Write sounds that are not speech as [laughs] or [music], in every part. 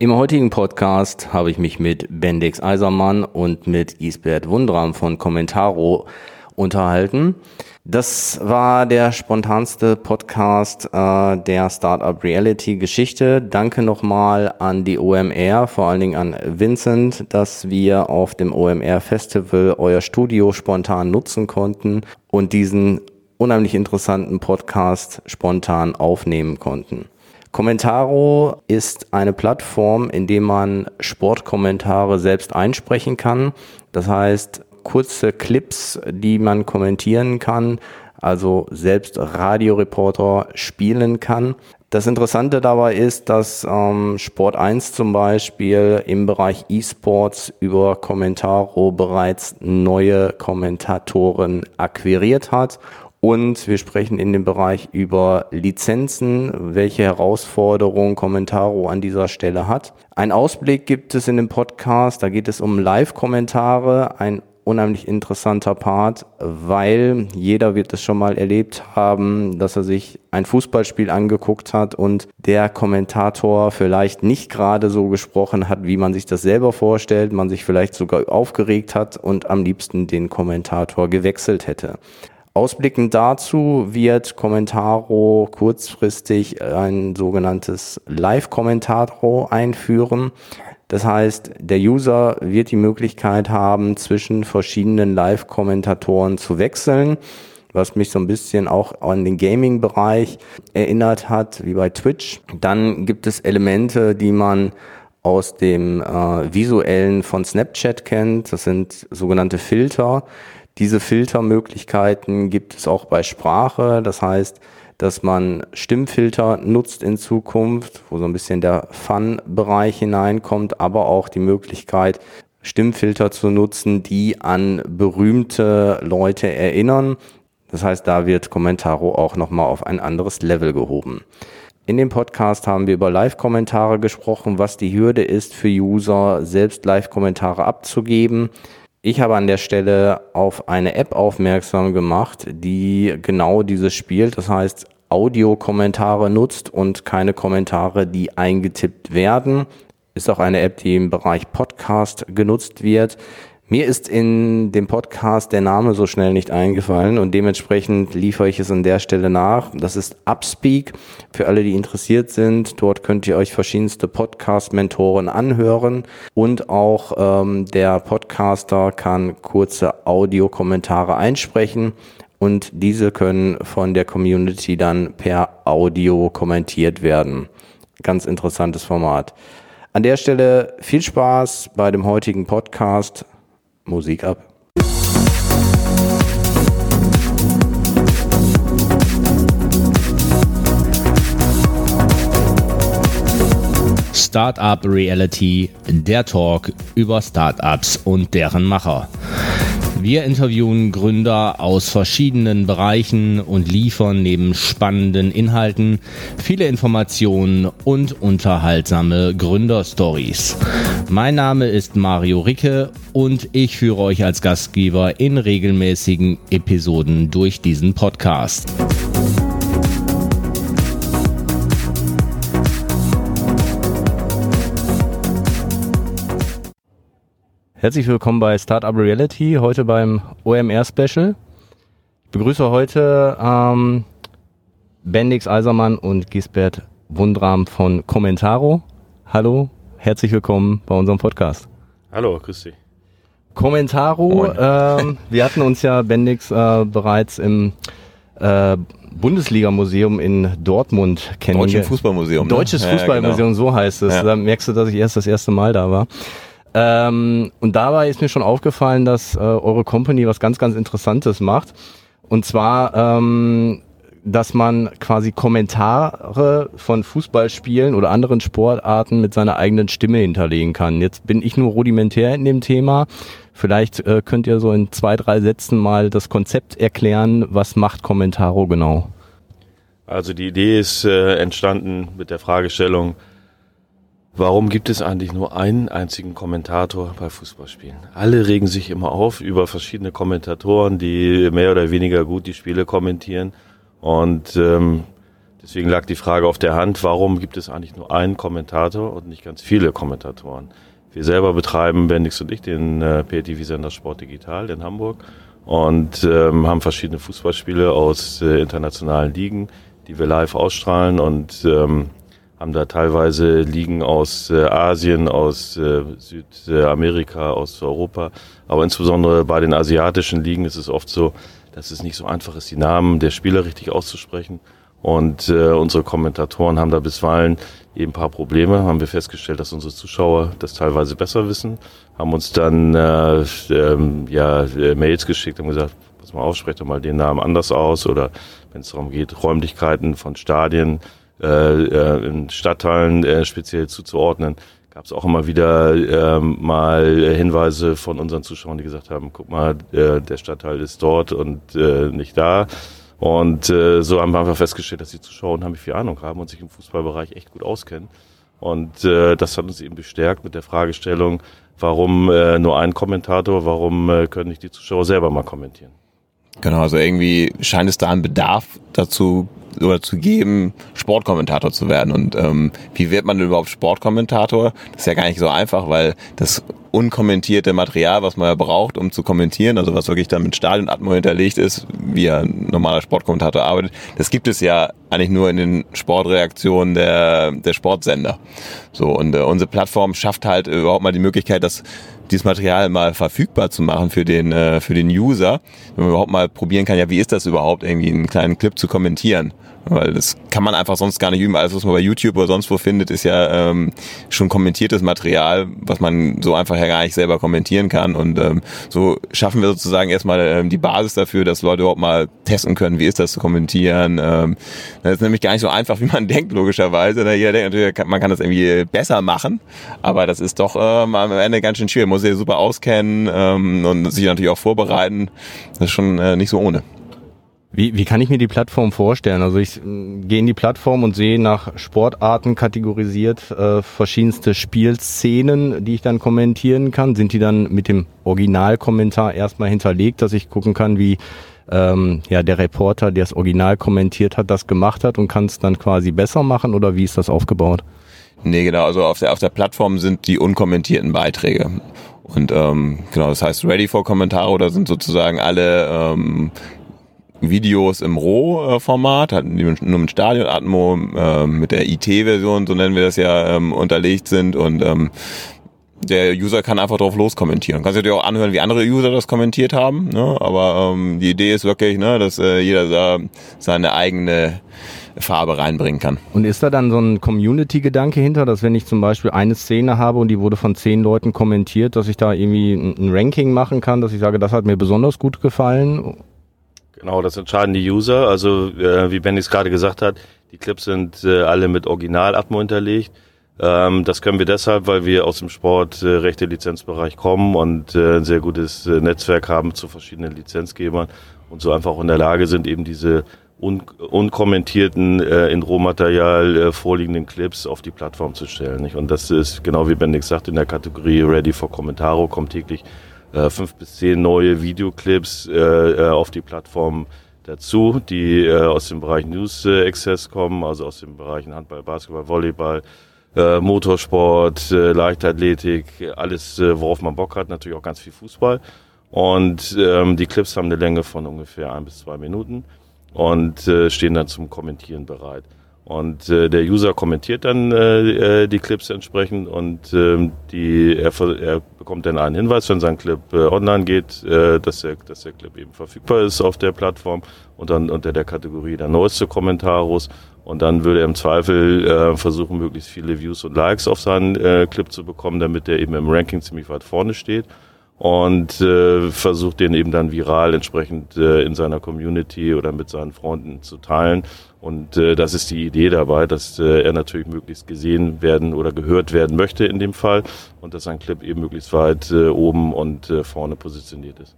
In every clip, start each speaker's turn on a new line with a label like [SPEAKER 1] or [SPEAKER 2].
[SPEAKER 1] Im heutigen Podcast habe ich mich mit Bendix Eisermann und mit Gisbert Wundram von Commentaro unterhalten. Das war der spontanste Podcast äh, der Startup Reality Geschichte. Danke nochmal an die OMR, vor allen Dingen an Vincent, dass wir auf dem OMR Festival euer Studio spontan nutzen konnten und diesen unheimlich interessanten Podcast spontan aufnehmen konnten. Commentaro ist eine Plattform, in der man Sportkommentare selbst einsprechen kann. Das heißt, kurze Clips, die man kommentieren kann, also selbst Radioreporter spielen kann. Das Interessante dabei ist, dass ähm, Sport 1 zum Beispiel im Bereich E-Sports über Commentaro bereits neue Kommentatoren akquiriert hat und wir sprechen in dem Bereich über Lizenzen, welche Herausforderungen Commentaro an dieser Stelle hat. Ein Ausblick gibt es in dem Podcast, da geht es um Live-Kommentare, ein unheimlich interessanter Part, weil jeder wird es schon mal erlebt haben, dass er sich ein Fußballspiel angeguckt hat und der Kommentator vielleicht nicht gerade so gesprochen hat, wie man sich das selber vorstellt, man sich vielleicht sogar aufgeregt hat und am liebsten den Kommentator gewechselt hätte. Ausblickend dazu wird Commentaro kurzfristig ein sogenanntes Live-Commentaro einführen. Das heißt, der User wird die Möglichkeit haben, zwischen verschiedenen Live-Kommentatoren zu wechseln, was mich so ein bisschen auch an den Gaming-Bereich erinnert hat, wie bei Twitch. Dann gibt es Elemente, die man aus dem äh, visuellen von Snapchat kennt. Das sind sogenannte Filter diese Filtermöglichkeiten gibt es auch bei Sprache. Das heißt, dass man Stimmfilter nutzt in Zukunft, wo so ein bisschen der Fun-Bereich hineinkommt, aber auch die Möglichkeit, Stimmfilter zu nutzen, die an berühmte Leute erinnern. Das heißt, da wird Commentaro auch nochmal auf ein anderes Level gehoben. In dem Podcast haben wir über Live-Kommentare gesprochen, was die Hürde ist für User, selbst Live-Kommentare abzugeben. Ich habe an der Stelle auf eine App aufmerksam gemacht, die genau dieses spielt. Das heißt, Audiokommentare nutzt und keine Kommentare, die eingetippt werden. Ist auch eine App, die im Bereich Podcast genutzt wird. Mir ist in dem Podcast der Name so schnell nicht eingefallen und dementsprechend liefere ich es an der Stelle nach. Das ist Upspeak. Für alle, die interessiert sind, dort könnt ihr euch verschiedenste Podcast-Mentoren anhören und auch ähm, der Podcaster kann kurze Audiokommentare einsprechen und diese können von der Community dann per Audio kommentiert werden. Ganz interessantes Format. An der Stelle viel Spaß bei dem heutigen Podcast. Musik ab.
[SPEAKER 2] Startup Reality, der Talk über Startups und deren Macher. Wir interviewen Gründer aus verschiedenen Bereichen und liefern neben spannenden Inhalten viele Informationen und unterhaltsame Gründerstories. Mein Name ist Mario Ricke und ich führe euch als Gastgeber in regelmäßigen Episoden durch diesen Podcast.
[SPEAKER 1] Herzlich willkommen bei Startup Reality, heute beim OMR Special. Ich begrüße heute ähm, Bendix Eisermann und Gisbert Wundram von Commentaro. Hallo, herzlich willkommen bei unserem Podcast.
[SPEAKER 3] Hallo, grüß dich.
[SPEAKER 1] Commentaro, ähm, wir hatten uns ja Bendix äh, bereits im äh, Bundesliga-Museum in Dortmund kennengelernt.
[SPEAKER 3] Deutsches Fußballmuseum.
[SPEAKER 1] Ne? Deutsches Fußballmuseum, ja, genau. so heißt es. Ja. Da merkst du, dass ich erst das erste Mal da war. Ähm, und dabei ist mir schon aufgefallen, dass äh, eure Company was ganz, ganz Interessantes macht. Und zwar, ähm, dass man quasi Kommentare von Fußballspielen oder anderen Sportarten mit seiner eigenen Stimme hinterlegen kann. Jetzt bin ich nur rudimentär in dem Thema. Vielleicht äh, könnt ihr so in zwei, drei Sätzen mal das Konzept erklären. Was macht Commentaro genau?
[SPEAKER 3] Also die Idee ist äh, entstanden mit der Fragestellung, Warum gibt es eigentlich nur einen einzigen Kommentator bei Fußballspielen? Alle regen sich immer auf über verschiedene Kommentatoren, die mehr oder weniger gut die Spiele kommentieren. Und ähm, Deswegen lag die Frage auf der Hand, warum gibt es eigentlich nur einen Kommentator und nicht ganz viele Kommentatoren? Wir selber betreiben, Bendix und ich, den äh, PTV-Sender Sport Digital in Hamburg und ähm, haben verschiedene Fußballspiele aus äh, internationalen Ligen, die wir live ausstrahlen und ähm, haben da teilweise Ligen aus äh, Asien, aus äh, Südamerika, aus Europa. Aber insbesondere bei den asiatischen Ligen ist es oft so, dass es nicht so einfach ist, die Namen der Spieler richtig auszusprechen. Und äh, unsere Kommentatoren haben da bisweilen eben ein paar Probleme. Haben wir festgestellt, dass unsere Zuschauer das teilweise besser wissen. Haben uns dann äh, ähm, ja, äh, Mails geschickt und gesagt, pass mal auf, sprecht doch mal den Namen anders aus. Oder wenn es darum geht, Räumlichkeiten von Stadien äh, äh, in Stadtteilen äh, speziell zuzuordnen, gab es auch immer wieder äh, mal Hinweise von unseren Zuschauern, die gesagt haben, guck mal, äh, der Stadtteil ist dort und äh, nicht da. Und äh, so haben wir einfach festgestellt, dass die Zuschauer unheimlich viel Ahnung haben und sich im Fußballbereich echt gut auskennen. Und äh, das hat uns eben bestärkt mit der Fragestellung, warum äh, nur ein Kommentator, warum äh, können nicht die Zuschauer selber mal kommentieren?
[SPEAKER 4] Genau, also irgendwie scheint es da einen Bedarf dazu oder zu geben, Sportkommentator zu werden. Und ähm, wie wird man denn überhaupt Sportkommentator? Das ist ja gar nicht so einfach, weil das unkommentierte Material, was man ja braucht, um zu kommentieren, also was wirklich dann mit Stadionatmo hinterlegt ist, wie ein normaler Sportkommentator arbeitet, das gibt es ja eigentlich nur in den Sportreaktionen der, der Sportsender. So, und äh, unsere Plattform schafft halt überhaupt mal die Möglichkeit, dass dieses Material mal verfügbar zu machen für den, äh, für den User, wenn man überhaupt mal probieren kann, ja, wie ist das überhaupt, irgendwie einen kleinen Clip zu kommentieren. Weil das kann man einfach sonst gar nicht üben. Alles, was man bei YouTube oder sonst wo findet, ist ja ähm, schon kommentiertes Material, was man so einfach ja gar nicht selber kommentieren kann. Und ähm, so schaffen wir sozusagen erstmal ähm, die Basis dafür, dass Leute überhaupt mal testen können, wie ist das zu kommentieren. Ähm, das ist nämlich gar nicht so einfach, wie man [laughs] denkt, logischerweise. Ne? Jeder denkt natürlich, man kann das irgendwie besser machen, aber das ist doch ähm, am Ende ganz schön schwierig. Man muss sich super auskennen ähm, und sich natürlich auch vorbereiten. Das ist schon äh, nicht so ohne.
[SPEAKER 1] Wie, wie kann ich mir die Plattform vorstellen? Also ich äh, gehe in die Plattform und sehe nach Sportarten kategorisiert äh, verschiedenste Spielszenen, die ich dann kommentieren kann. Sind die dann mit dem Originalkommentar erstmal hinterlegt, dass ich gucken kann, wie ähm, ja der Reporter, der das Original kommentiert hat, das gemacht hat und kann es dann quasi besser machen oder wie ist das aufgebaut?
[SPEAKER 4] Nee, genau. Also auf der, auf der Plattform sind die unkommentierten Beiträge. Und ähm, genau, das heißt Ready for Kommentare oder sind sozusagen alle ähm, Videos im Rohformat, die nur mit Stadionatmo, äh, mit der IT-Version, so nennen wir das ja, ähm, unterlegt sind und ähm, der User kann einfach drauf loskommentieren. Kannst du dir auch anhören, wie andere User das kommentiert haben, ne? aber ähm, die Idee ist wirklich, ne, dass äh, jeder da seine eigene Farbe reinbringen kann.
[SPEAKER 1] Und ist da dann so ein Community-Gedanke hinter, dass wenn ich zum Beispiel eine Szene habe und die wurde von zehn Leuten kommentiert, dass ich da irgendwie ein Ranking machen kann, dass ich sage, das hat mir besonders gut gefallen?
[SPEAKER 3] Genau, das entscheiden die User. Also äh, wie Benny es gerade gesagt hat, die Clips sind äh, alle mit Original-Atmo hinterlegt. Ähm, das können wir deshalb, weil wir aus dem Sportrechte-Lizenzbereich kommen und äh, ein sehr gutes äh, Netzwerk haben zu verschiedenen Lizenzgebern und so einfach auch in der Lage sind, eben diese un unkommentierten, äh, in Rohmaterial äh, vorliegenden Clips auf die Plattform zu stellen. Nicht? Und das ist, genau wie Bendix sagt, in der Kategorie Ready for Commentaro kommt täglich äh, fünf bis zehn neue Videoclips äh, äh, auf die Plattform dazu, die äh, aus dem Bereich News äh, Access kommen, also aus den Bereichen Handball, Basketball, Volleyball, äh, Motorsport, äh, Leichtathletik, alles, äh, worauf man Bock hat, natürlich auch ganz viel Fußball. Und ähm, die Clips haben eine Länge von ungefähr ein bis zwei Minuten und äh, stehen dann zum Kommentieren bereit. Und äh, der User kommentiert dann äh, äh, die Clips entsprechend und ähm, die, er, er bekommt dann einen Hinweis, wenn sein Clip äh, online geht, äh, dass, der, dass der Clip eben verfügbar ist auf der Plattform und dann unter der Kategorie der neueste Kommentarus. Und dann würde er im Zweifel äh, versuchen, möglichst viele Views und Likes auf seinen äh, Clip zu bekommen, damit er eben im Ranking ziemlich weit vorne steht und äh, versucht den eben dann viral entsprechend äh, in seiner Community oder mit seinen Freunden zu teilen. Und äh, das ist die Idee dabei, dass äh, er natürlich möglichst gesehen werden oder gehört werden möchte in dem Fall und dass sein Clip eben möglichst weit äh, oben und äh, vorne positioniert ist.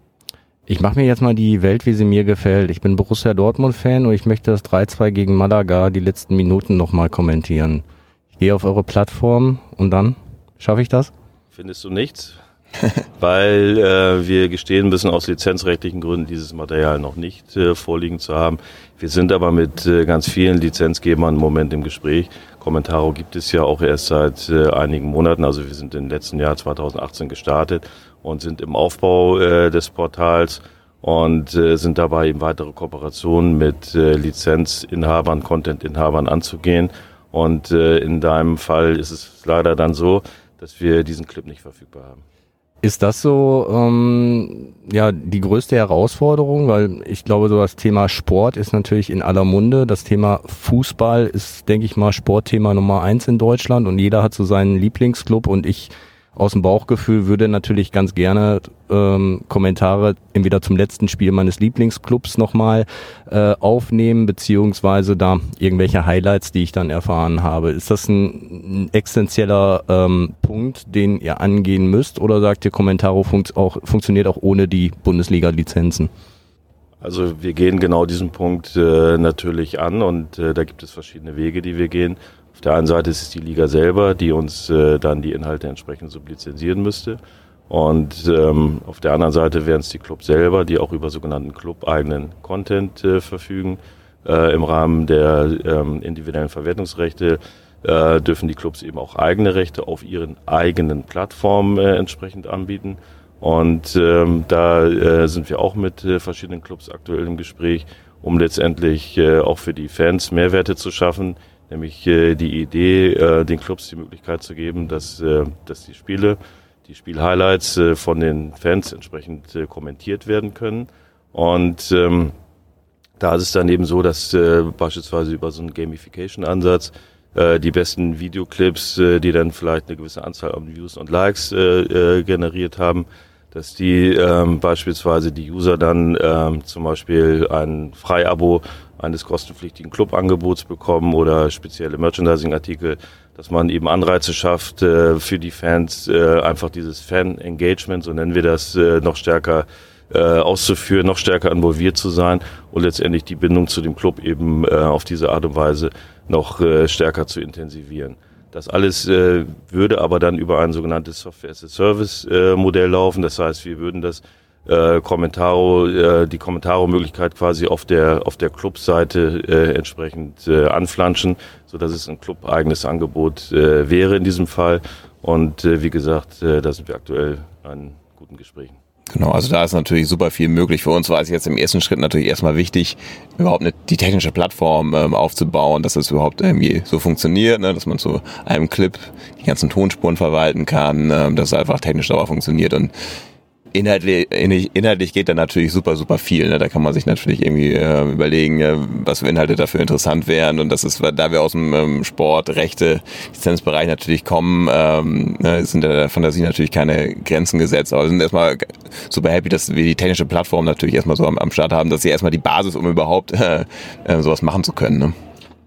[SPEAKER 1] Ich mache mir jetzt mal die Welt, wie sie mir gefällt. Ich bin Borussia Dortmund-Fan und ich möchte das 3-2 gegen Malaga die letzten Minuten nochmal kommentieren. Ich gehe auf eure Plattform und dann schaffe ich das?
[SPEAKER 3] Findest du nichts? [laughs] weil äh, wir gestehen müssen, aus lizenzrechtlichen Gründen dieses Material noch nicht äh, vorliegen zu haben. Wir sind aber mit äh, ganz vielen Lizenzgebern im Moment im Gespräch. Commentaro gibt es ja auch erst seit äh, einigen Monaten, also wir sind im letzten Jahr 2018 gestartet und sind im Aufbau äh, des Portals und äh, sind dabei eben weitere Kooperationen mit äh, Lizenzinhabern, Contentinhabern anzugehen. Und äh, in deinem Fall ist es leider dann so, dass wir diesen Clip nicht verfügbar haben.
[SPEAKER 1] Ist das so ähm, ja die größte Herausforderung? Weil ich glaube, so das Thema Sport ist natürlich in aller Munde. Das Thema Fußball ist, denke ich mal, Sportthema Nummer eins in Deutschland und jeder hat so seinen Lieblingsclub und ich aus dem Bauchgefühl würde natürlich ganz gerne ähm, Kommentare entweder zum letzten Spiel meines Lieblingsclubs nochmal äh, aufnehmen, beziehungsweise da irgendwelche Highlights, die ich dann erfahren habe. Ist das ein, ein essentieller ähm, Punkt, den ihr angehen müsst, oder sagt ihr, Kommentaro funkt auch, funktioniert auch ohne die Bundesliga-Lizenzen?
[SPEAKER 3] Also wir gehen genau diesen Punkt äh, natürlich an und äh, da gibt es verschiedene Wege, die wir gehen. Auf der einen Seite ist es die Liga selber, die uns äh, dann die Inhalte entsprechend sublizenzieren müsste. Und ähm, auf der anderen Seite wären es die Clubs selber, die auch über sogenannten club-eigenen Content äh, verfügen. Äh, Im Rahmen der ähm, individuellen Verwertungsrechte äh, dürfen die Clubs eben auch eigene Rechte auf ihren eigenen Plattformen äh, entsprechend anbieten. Und ähm, da äh, sind wir auch mit äh, verschiedenen Clubs aktuell im Gespräch, um letztendlich äh, auch für die Fans Mehrwerte zu schaffen, nämlich äh, die Idee, äh, den Clubs die Möglichkeit zu geben, dass, äh, dass die Spiele, die Spielhighlights äh, von den Fans entsprechend äh, kommentiert werden können. Und ähm, da ist es dann eben so, dass äh, beispielsweise über so einen Gamification-Ansatz äh, die besten Videoclips, äh, die dann vielleicht eine gewisse Anzahl an Views und Likes äh, äh, generiert haben, dass die ähm, beispielsweise die User dann ähm, zum Beispiel ein Freiabo eines kostenpflichtigen Clubangebots bekommen oder spezielle Merchandising-Artikel, dass man eben Anreize schafft äh, für die Fans, äh, einfach dieses Fan-Engagement, so nennen wir das, äh, noch stärker äh, auszuführen, noch stärker involviert zu sein und letztendlich die Bindung zu dem Club eben äh, auf diese Art und Weise noch äh, stärker zu intensivieren. Das alles äh, würde aber dann über ein sogenanntes Software-as-a-Service-Modell äh, laufen. Das heißt, wir würden das äh, Kommentaro, äh, die Kommentaro-Möglichkeit quasi auf der auf der Clubseite äh, entsprechend äh, anflanschen, so dass es ein club-eigenes Angebot äh, wäre in diesem Fall. Und äh, wie gesagt, äh, da sind wir aktuell an guten Gesprächen.
[SPEAKER 4] Genau, also da ist natürlich super viel möglich. Für uns war es jetzt im ersten Schritt natürlich erstmal wichtig, überhaupt eine, die technische Plattform ähm, aufzubauen, dass das überhaupt irgendwie so funktioniert, ne? dass man zu einem Clip die ganzen Tonspuren verwalten kann, ähm, dass es einfach technisch sauber funktioniert und inhaltlich, inhaltlich geht da natürlich super, super viel. Ne? Da kann man sich natürlich irgendwie äh, überlegen, äh, was für Inhalte dafür interessant wären. Und das ist, da wir aus dem ähm, Sport, Rechte, Lizenzbereich natürlich kommen, ähm, ne, sind da der Fantasie natürlich keine Grenzen gesetzt. Aber wir sind erstmal super happy, dass wir die technische Plattform natürlich erstmal so am, am Start haben, dass sie erstmal die Basis, um überhaupt äh, [laughs] äh, sowas machen zu können. Ne?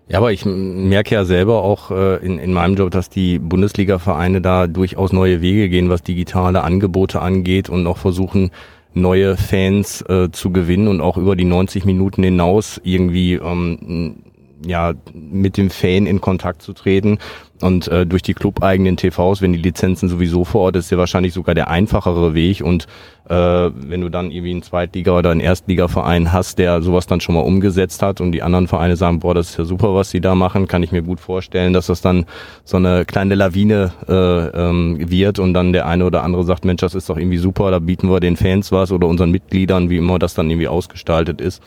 [SPEAKER 1] Ja, aber ich merke ja selber auch äh, in, in meinem Job, dass die Bundesliga-Vereine da durchaus neue Wege gehen, was digitale Angebote angeht und auch versuchen, neue Fans äh, zu gewinnen und auch über die 90 Minuten hinaus irgendwie ähm, ja mit dem Fan in Kontakt zu treten. Und äh, durch die clubeigenen TVs, wenn die Lizenzen sowieso vor Ort ist, ja wahrscheinlich sogar der einfachere Weg. Und äh, wenn du dann irgendwie einen Zweitliga- oder einen Erstligaverein hast, der sowas dann schon mal umgesetzt hat und die anderen Vereine sagen, boah, das ist ja super, was sie da machen, kann ich mir gut vorstellen, dass das dann so eine kleine Lawine äh, ähm, wird und dann der eine oder andere sagt, Mensch, das ist doch irgendwie super, da bieten wir den Fans was oder unseren Mitgliedern, wie immer das dann irgendwie ausgestaltet ist.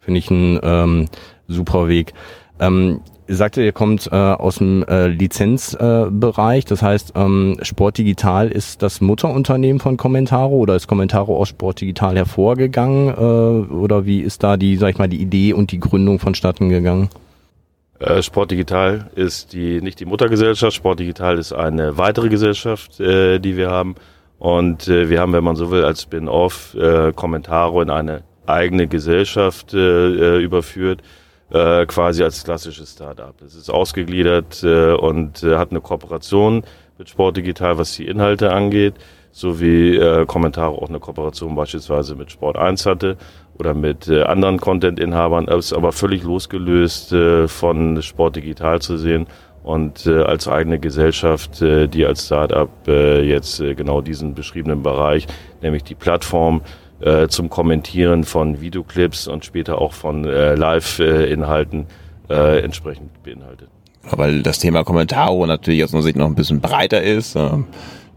[SPEAKER 1] Finde ich ein ähm, super Weg. Ähm, ihr sagte, ihr kommt äh, aus dem äh, Lizenzbereich, äh, das heißt, ähm, Sport Digital ist das Mutterunternehmen von Commentaro oder ist Commentaro aus Sport Digital hervorgegangen äh, oder wie ist da die, sag ich mal, die Idee und die Gründung vonstatten gegangen?
[SPEAKER 3] Äh, Sport Digital ist die nicht die Muttergesellschaft, Sport Digital ist eine weitere Gesellschaft, äh, die wir haben. Und äh, wir haben, wenn man so will, als Spin-off äh, Commentaro in eine eigene Gesellschaft äh, äh überführt äh, quasi als klassisches Startup. Es ist ausgegliedert äh, und äh, hat eine Kooperation mit Sport Digital, was die Inhalte angeht, sowie äh, Kommentare auch eine Kooperation beispielsweise mit Sport 1 hatte oder mit äh, anderen Content-Inhabern, ist aber völlig losgelöst äh, von Sport Digital zu sehen und äh, als eigene Gesellschaft, äh, die als Startup äh, jetzt äh, genau diesen beschriebenen Bereich, nämlich die Plattform äh, zum Kommentieren von Videoclips und später auch von äh, Live-Inhalten äh, entsprechend beinhaltet.
[SPEAKER 4] Weil das Thema Kommentare natürlich aus unserer Sicht noch ein bisschen breiter ist.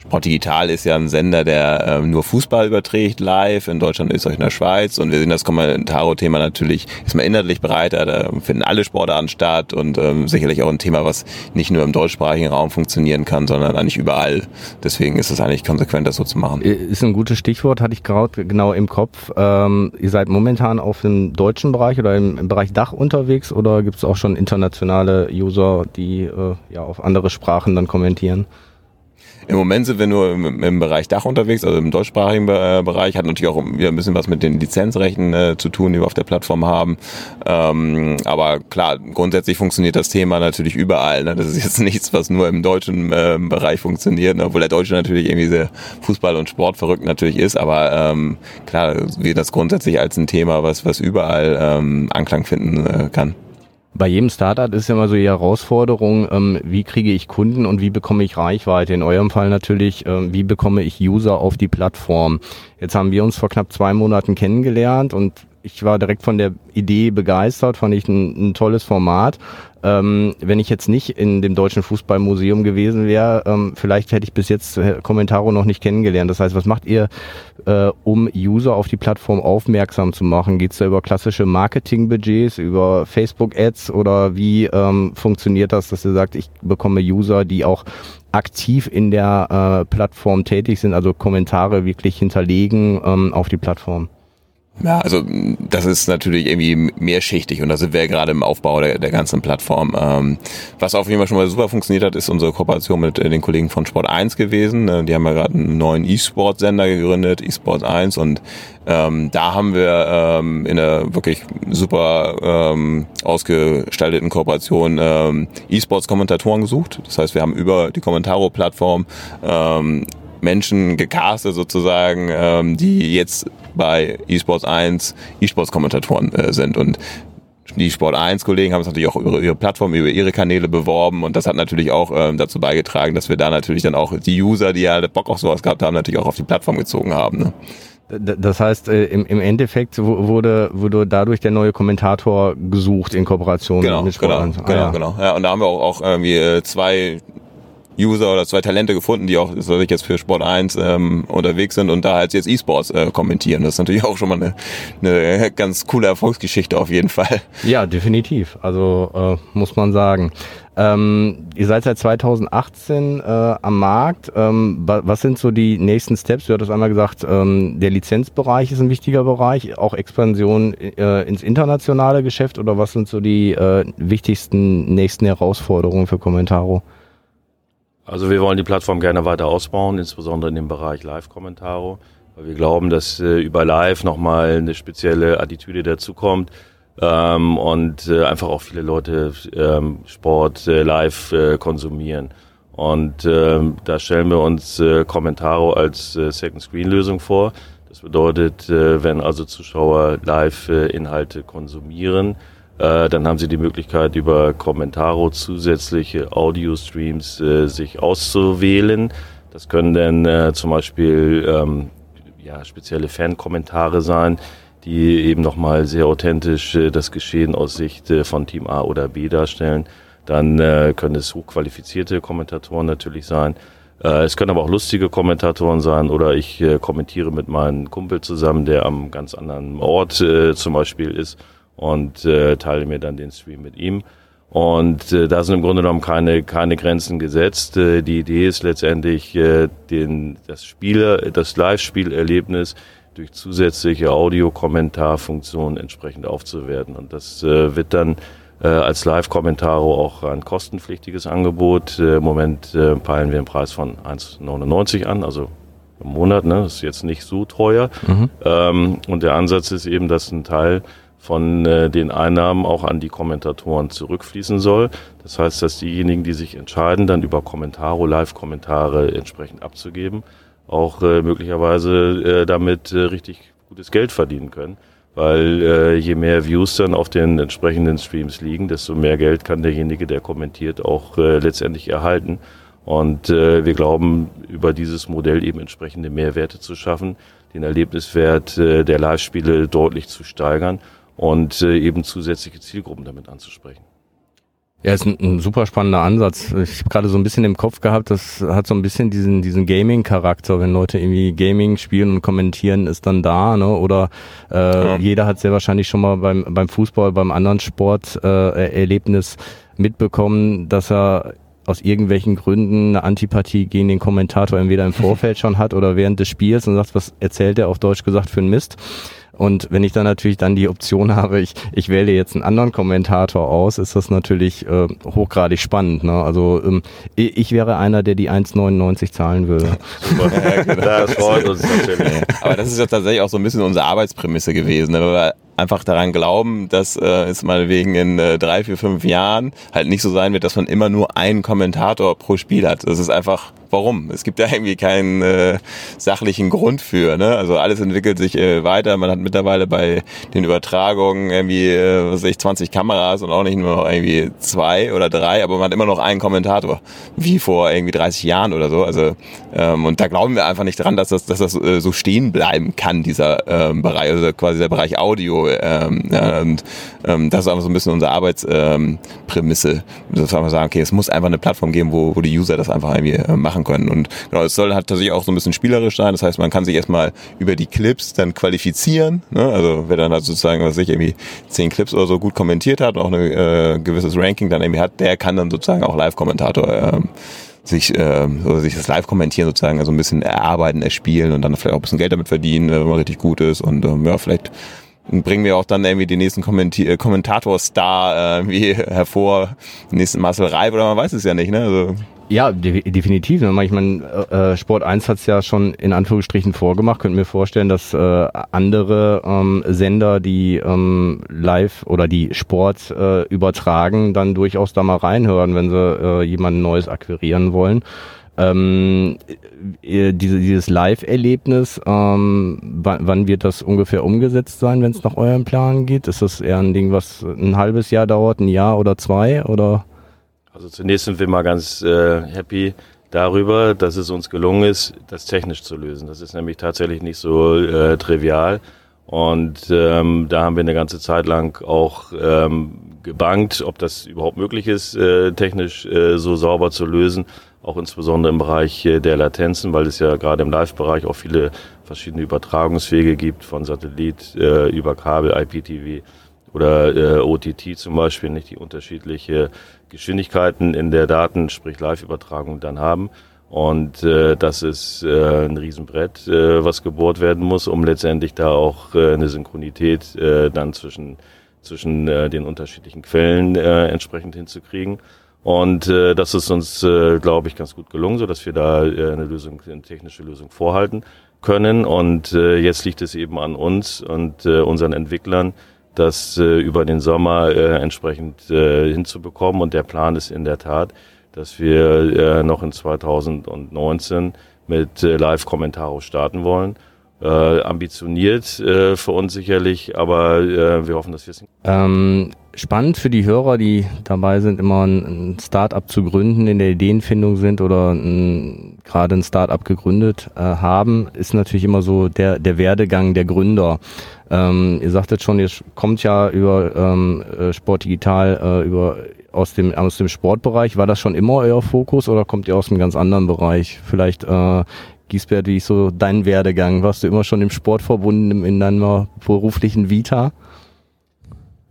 [SPEAKER 4] Sport Digital ist ja ein Sender, der ähm, nur Fußball überträgt live in Deutschland, Österreich und der Schweiz. Und wir sehen das Kommentaro-Thema natürlich ist mal inhaltlich breiter. Da finden alle Sportarten statt und ähm, sicherlich auch ein Thema, was nicht nur im deutschsprachigen Raum funktionieren kann, sondern eigentlich überall. Deswegen ist es eigentlich konsequent, das so zu machen.
[SPEAKER 1] Ist ein gutes Stichwort, hatte ich gerade genau im Kopf. Ähm, ihr seid momentan auf dem deutschen Bereich oder im, im Bereich Dach unterwegs oder gibt es auch schon internationale User, die äh, ja auf andere Sprachen dann kommentieren?
[SPEAKER 4] Im Moment sind wir nur im, im Bereich Dach unterwegs, also im deutschsprachigen äh, Bereich. Hat natürlich auch wieder ein bisschen was mit den Lizenzrechten äh, zu tun, die wir auf der Plattform haben. Ähm, aber klar, grundsätzlich funktioniert das Thema natürlich überall. Ne? Das ist jetzt [laughs] nichts, was nur im deutschen äh, Bereich funktioniert, ne? obwohl der Deutsche natürlich irgendwie sehr Fußball- und Sportverrückt natürlich ist. Aber ähm, klar, wir das grundsätzlich als ein Thema, was, was überall ähm, Anklang finden äh, kann.
[SPEAKER 1] Bei jedem Startup ist ja immer so die Herausforderung, ähm, wie kriege ich Kunden und wie bekomme ich Reichweite? In eurem Fall natürlich, ähm, wie bekomme ich User auf die Plattform? Jetzt haben wir uns vor knapp zwei Monaten kennengelernt und ich war direkt von der Idee begeistert, fand ich ein, ein tolles Format. Ähm, wenn ich jetzt nicht in dem Deutschen Fußballmuseum gewesen wäre, ähm, vielleicht hätte ich bis jetzt Kommentaro noch nicht kennengelernt. Das heißt, was macht ihr, äh, um User auf die Plattform aufmerksam zu machen? Geht es da über klassische Marketingbudgets, über Facebook-Ads oder wie ähm, funktioniert das, dass ihr sagt, ich bekomme User, die auch aktiv in der äh, Plattform tätig sind, also Kommentare wirklich hinterlegen ähm, auf die Plattform?
[SPEAKER 4] Ja, also das ist natürlich irgendwie mehrschichtig und da sind wir ja gerade im Aufbau der, der ganzen Plattform. Ähm, was auf jeden Fall schon mal super funktioniert hat, ist unsere Kooperation mit äh, den Kollegen von Sport 1 gewesen. Äh, die haben ja gerade einen neuen E-Sport-Sender gegründet, eSport 1 und ähm, da haben wir ähm, in einer wirklich super ähm, ausgestalteten Kooperation ähm, E-Sports-Kommentatoren gesucht. Das heißt, wir haben über die Kommentaro-Plattform ähm, Menschen gecastet sozusagen, ähm, die jetzt bei eSports 1 eSports-Kommentatoren äh, sind und die Sport 1 Kollegen haben es natürlich auch über ihre Plattform, über ihre Kanäle beworben und das hat natürlich auch ähm, dazu beigetragen, dass wir da natürlich dann auch die User, die ja Bock auf sowas gehabt haben, natürlich auch auf die Plattform gezogen haben. Ne?
[SPEAKER 1] Das heißt, äh, im, im Endeffekt wurde, wurde dadurch der neue Kommentator gesucht in Kooperation
[SPEAKER 4] genau,
[SPEAKER 1] mit Sport
[SPEAKER 4] genau,
[SPEAKER 1] 1. Ah,
[SPEAKER 4] genau,
[SPEAKER 1] ja.
[SPEAKER 4] genau. Ja, und da haben wir auch, auch irgendwie äh, zwei User oder zwei Talente gefunden, die auch soll ich jetzt für Sport 1 ähm, unterwegs sind und da halt jetzt E-Sports äh, kommentieren. Das ist natürlich [laughs] auch schon mal eine, eine ganz coole Erfolgsgeschichte auf jeden Fall.
[SPEAKER 1] Ja, definitiv. Also äh, muss man sagen. Ähm, ihr seid seit 2018 äh, am Markt. Ähm, wa was sind so die nächsten Steps? Du hattest einmal gesagt, ähm, der Lizenzbereich ist ein wichtiger Bereich, auch Expansion äh, ins internationale Geschäft oder was sind so die äh, wichtigsten nächsten Herausforderungen für Commentaro?
[SPEAKER 3] Also wir wollen die Plattform gerne weiter ausbauen, insbesondere in dem Bereich Live-Kommentaro, weil wir glauben, dass äh, über Live nochmal eine spezielle Attitüde dazukommt ähm, und äh, einfach auch viele Leute ähm, Sport äh, live äh, konsumieren. Und ähm, da stellen wir uns äh, Commentaro als äh, Second-Screen-Lösung vor. Das bedeutet, wenn also Zuschauer live Inhalte konsumieren, äh, dann haben Sie die Möglichkeit, über Commentaro zusätzliche Audio-Streams äh, sich auszuwählen. Das können dann äh, zum Beispiel ähm, ja, spezielle Fan-Kommentare sein, die eben nochmal sehr authentisch äh, das Geschehen aus Sicht äh, von Team A oder B darstellen. Dann äh, können es hochqualifizierte Kommentatoren natürlich sein. Es können aber auch lustige Kommentatoren sein oder ich äh, kommentiere mit meinem Kumpel zusammen, der am ganz anderen Ort äh, zum Beispiel ist und äh, teile mir dann den Stream mit ihm. Und äh, da sind im Grunde genommen keine, keine Grenzen gesetzt. Äh, die Idee ist letztendlich, äh, den, das Spiele, das Live-Spielerlebnis durch zusätzliche Audiokommentarfunktionen entsprechend aufzuwerten. Und das äh, wird dann äh, als Live-Kommentaro auch ein kostenpflichtiges Angebot. Äh, Im Moment äh, peilen wir einen Preis von 1,99 an, also im Monat, ne? Das ist jetzt nicht so teuer. Ähm, und der Ansatz ist eben, dass ein Teil von äh, den Einnahmen auch an die Kommentatoren zurückfließen soll. Das heißt, dass diejenigen, die sich entscheiden, dann über Kommentaro, Live-Kommentare entsprechend abzugeben, auch äh, möglicherweise äh, damit äh, richtig gutes Geld verdienen können. weil äh, je mehr Views dann auf den entsprechenden Streams liegen, desto mehr Geld kann derjenige, der kommentiert, auch äh, letztendlich erhalten. Und äh, wir glauben, über dieses Modell eben entsprechende Mehrwerte zu schaffen, den Erlebniswert äh, der Live-Spiele deutlich zu steigern und äh, eben zusätzliche Zielgruppen damit anzusprechen.
[SPEAKER 1] Ja, ist ein, ein super spannender Ansatz. Ich habe gerade so ein bisschen im Kopf gehabt, das hat so ein bisschen diesen diesen Gaming-Charakter, wenn Leute irgendwie Gaming spielen und kommentieren, ist dann da, ne? Oder äh, ja. jeder hat sehr wahrscheinlich schon mal beim beim Fußball, beim anderen Sport äh, Erlebnis mitbekommen, dass er aus irgendwelchen Gründen eine Antipathie gegen den Kommentator entweder im Vorfeld schon hat oder während des Spiels und sagt, was erzählt er auf Deutsch gesagt für ein Mist. Und wenn ich dann natürlich dann die Option [laughs] habe, ich, ich wähle jetzt einen anderen Kommentator aus, ist das natürlich äh, hochgradig spannend. Ne? Also ähm, ich wäre einer, der die 1,99 zahlen würde. Super. Ja,
[SPEAKER 4] genau. Das freut uns natürlich. Aber das ist ja tatsächlich auch so ein bisschen unsere Arbeitsprämisse gewesen. Ne? Einfach daran glauben, dass äh, es mal wegen in äh, drei, vier, fünf Jahren halt nicht so sein wird, dass man immer nur einen Kommentator pro Spiel hat. Das ist einfach, warum? Es gibt da irgendwie keinen äh, sachlichen Grund für. Ne? Also alles entwickelt sich äh, weiter. Man hat mittlerweile bei den Übertragungen irgendwie, äh, was weiß ich, 20 Kameras und auch nicht nur irgendwie zwei oder drei, aber man hat immer noch einen Kommentator, wie vor irgendwie 30 Jahren oder so. Also ähm, und da glauben wir einfach nicht dran, dass das, dass das äh, so stehen bleiben kann, dieser ähm, Bereich, also quasi der Bereich Audio ähm, ja, und ähm, das ist einfach so ein bisschen unsere Arbeitsprämisse. Ähm, dass wir sagen, okay, es muss einfach eine Plattform geben, wo, wo die User das einfach irgendwie äh, machen können. Und genau, es soll halt tatsächlich auch so ein bisschen spielerisch sein. Das heißt, man kann sich erstmal über die Clips dann qualifizieren. Ne? Also wer dann halt sozusagen, was ich irgendwie zehn Clips oder so gut kommentiert hat und auch ein äh, gewisses Ranking dann irgendwie hat, der kann dann sozusagen auch Live-Kommentator ähm, sich, äh, oder sich das Live-Kommentieren sozusagen also ein bisschen erarbeiten, erspielen und dann vielleicht auch ein bisschen Geld damit verdienen, wenn man richtig gut ist und ähm, ja, vielleicht bringen wir auch dann irgendwie den nächsten Kommenti äh, Kommentator-Star äh, [laughs] hervor, den nächsten Marcel Reib oder man weiß es ja nicht, ne? Also
[SPEAKER 1] ja, de definitiv. Ne? Ich meine, äh, Sport 1 hat es ja schon in Anführungsstrichen vorgemacht. Könnte mir vorstellen, dass äh, andere ähm, Sender, die ähm, live oder die Sport äh, übertragen, dann durchaus da mal reinhören, wenn sie äh, jemanden Neues akquirieren wollen. Ähm, äh, diese, dieses Live-Erlebnis, ähm, wann, wann wird das ungefähr umgesetzt sein, wenn es nach eurem Plan geht? Ist das eher ein Ding, was ein halbes Jahr dauert, ein Jahr oder zwei? Oder?
[SPEAKER 3] Also zunächst sind wir mal ganz äh, happy darüber, dass es uns gelungen ist, das technisch zu lösen. Das ist nämlich tatsächlich nicht so äh, trivial. Und ähm, da haben wir eine ganze Zeit lang auch ähm, gebankt, ob das überhaupt möglich ist, äh, technisch äh, so sauber zu lösen auch insbesondere im Bereich der Latenzen, weil es ja gerade im Live-Bereich auch viele verschiedene Übertragungswege gibt, von Satellit äh, über Kabel, IPTV oder äh, OTT zum Beispiel, nicht die unterschiedliche Geschwindigkeiten in der Daten, sprich Live-Übertragung dann haben. Und äh, das ist äh, ein Riesenbrett, äh, was gebohrt werden muss, um letztendlich da auch äh, eine Synchronität äh, dann zwischen, zwischen äh, den unterschiedlichen Quellen äh, entsprechend hinzukriegen. Und äh, das ist uns, äh, glaube ich, ganz gut gelungen, so dass wir da äh, eine Lösung, eine technische Lösung vorhalten können. Und äh, jetzt liegt es eben an uns und äh, unseren Entwicklern, das äh, über den Sommer äh, entsprechend äh, hinzubekommen. Und der Plan ist in der Tat, dass wir äh, noch in 2019 mit äh, Live-Kommentaro starten wollen äh, ambitioniert äh, für uns sicherlich, aber äh, wir hoffen, dass wir es
[SPEAKER 1] ähm, Spannend für die Hörer, die dabei sind, immer ein, ein Start-up zu gründen, in der Ideenfindung sind oder gerade ein Start-up gegründet äh, haben, ist natürlich immer so der, der Werdegang der Gründer. Ähm, ihr sagtet schon, ihr kommt ja über ähm, äh, Sport Digital, äh, über aus dem aus dem Sportbereich. War das schon immer euer Fokus oder kommt ihr aus einem ganz anderen Bereich? Vielleicht äh, Giesbert, wie ist so dein Werdegang? Warst du immer schon im Sport verbunden in deiner beruflichen Vita?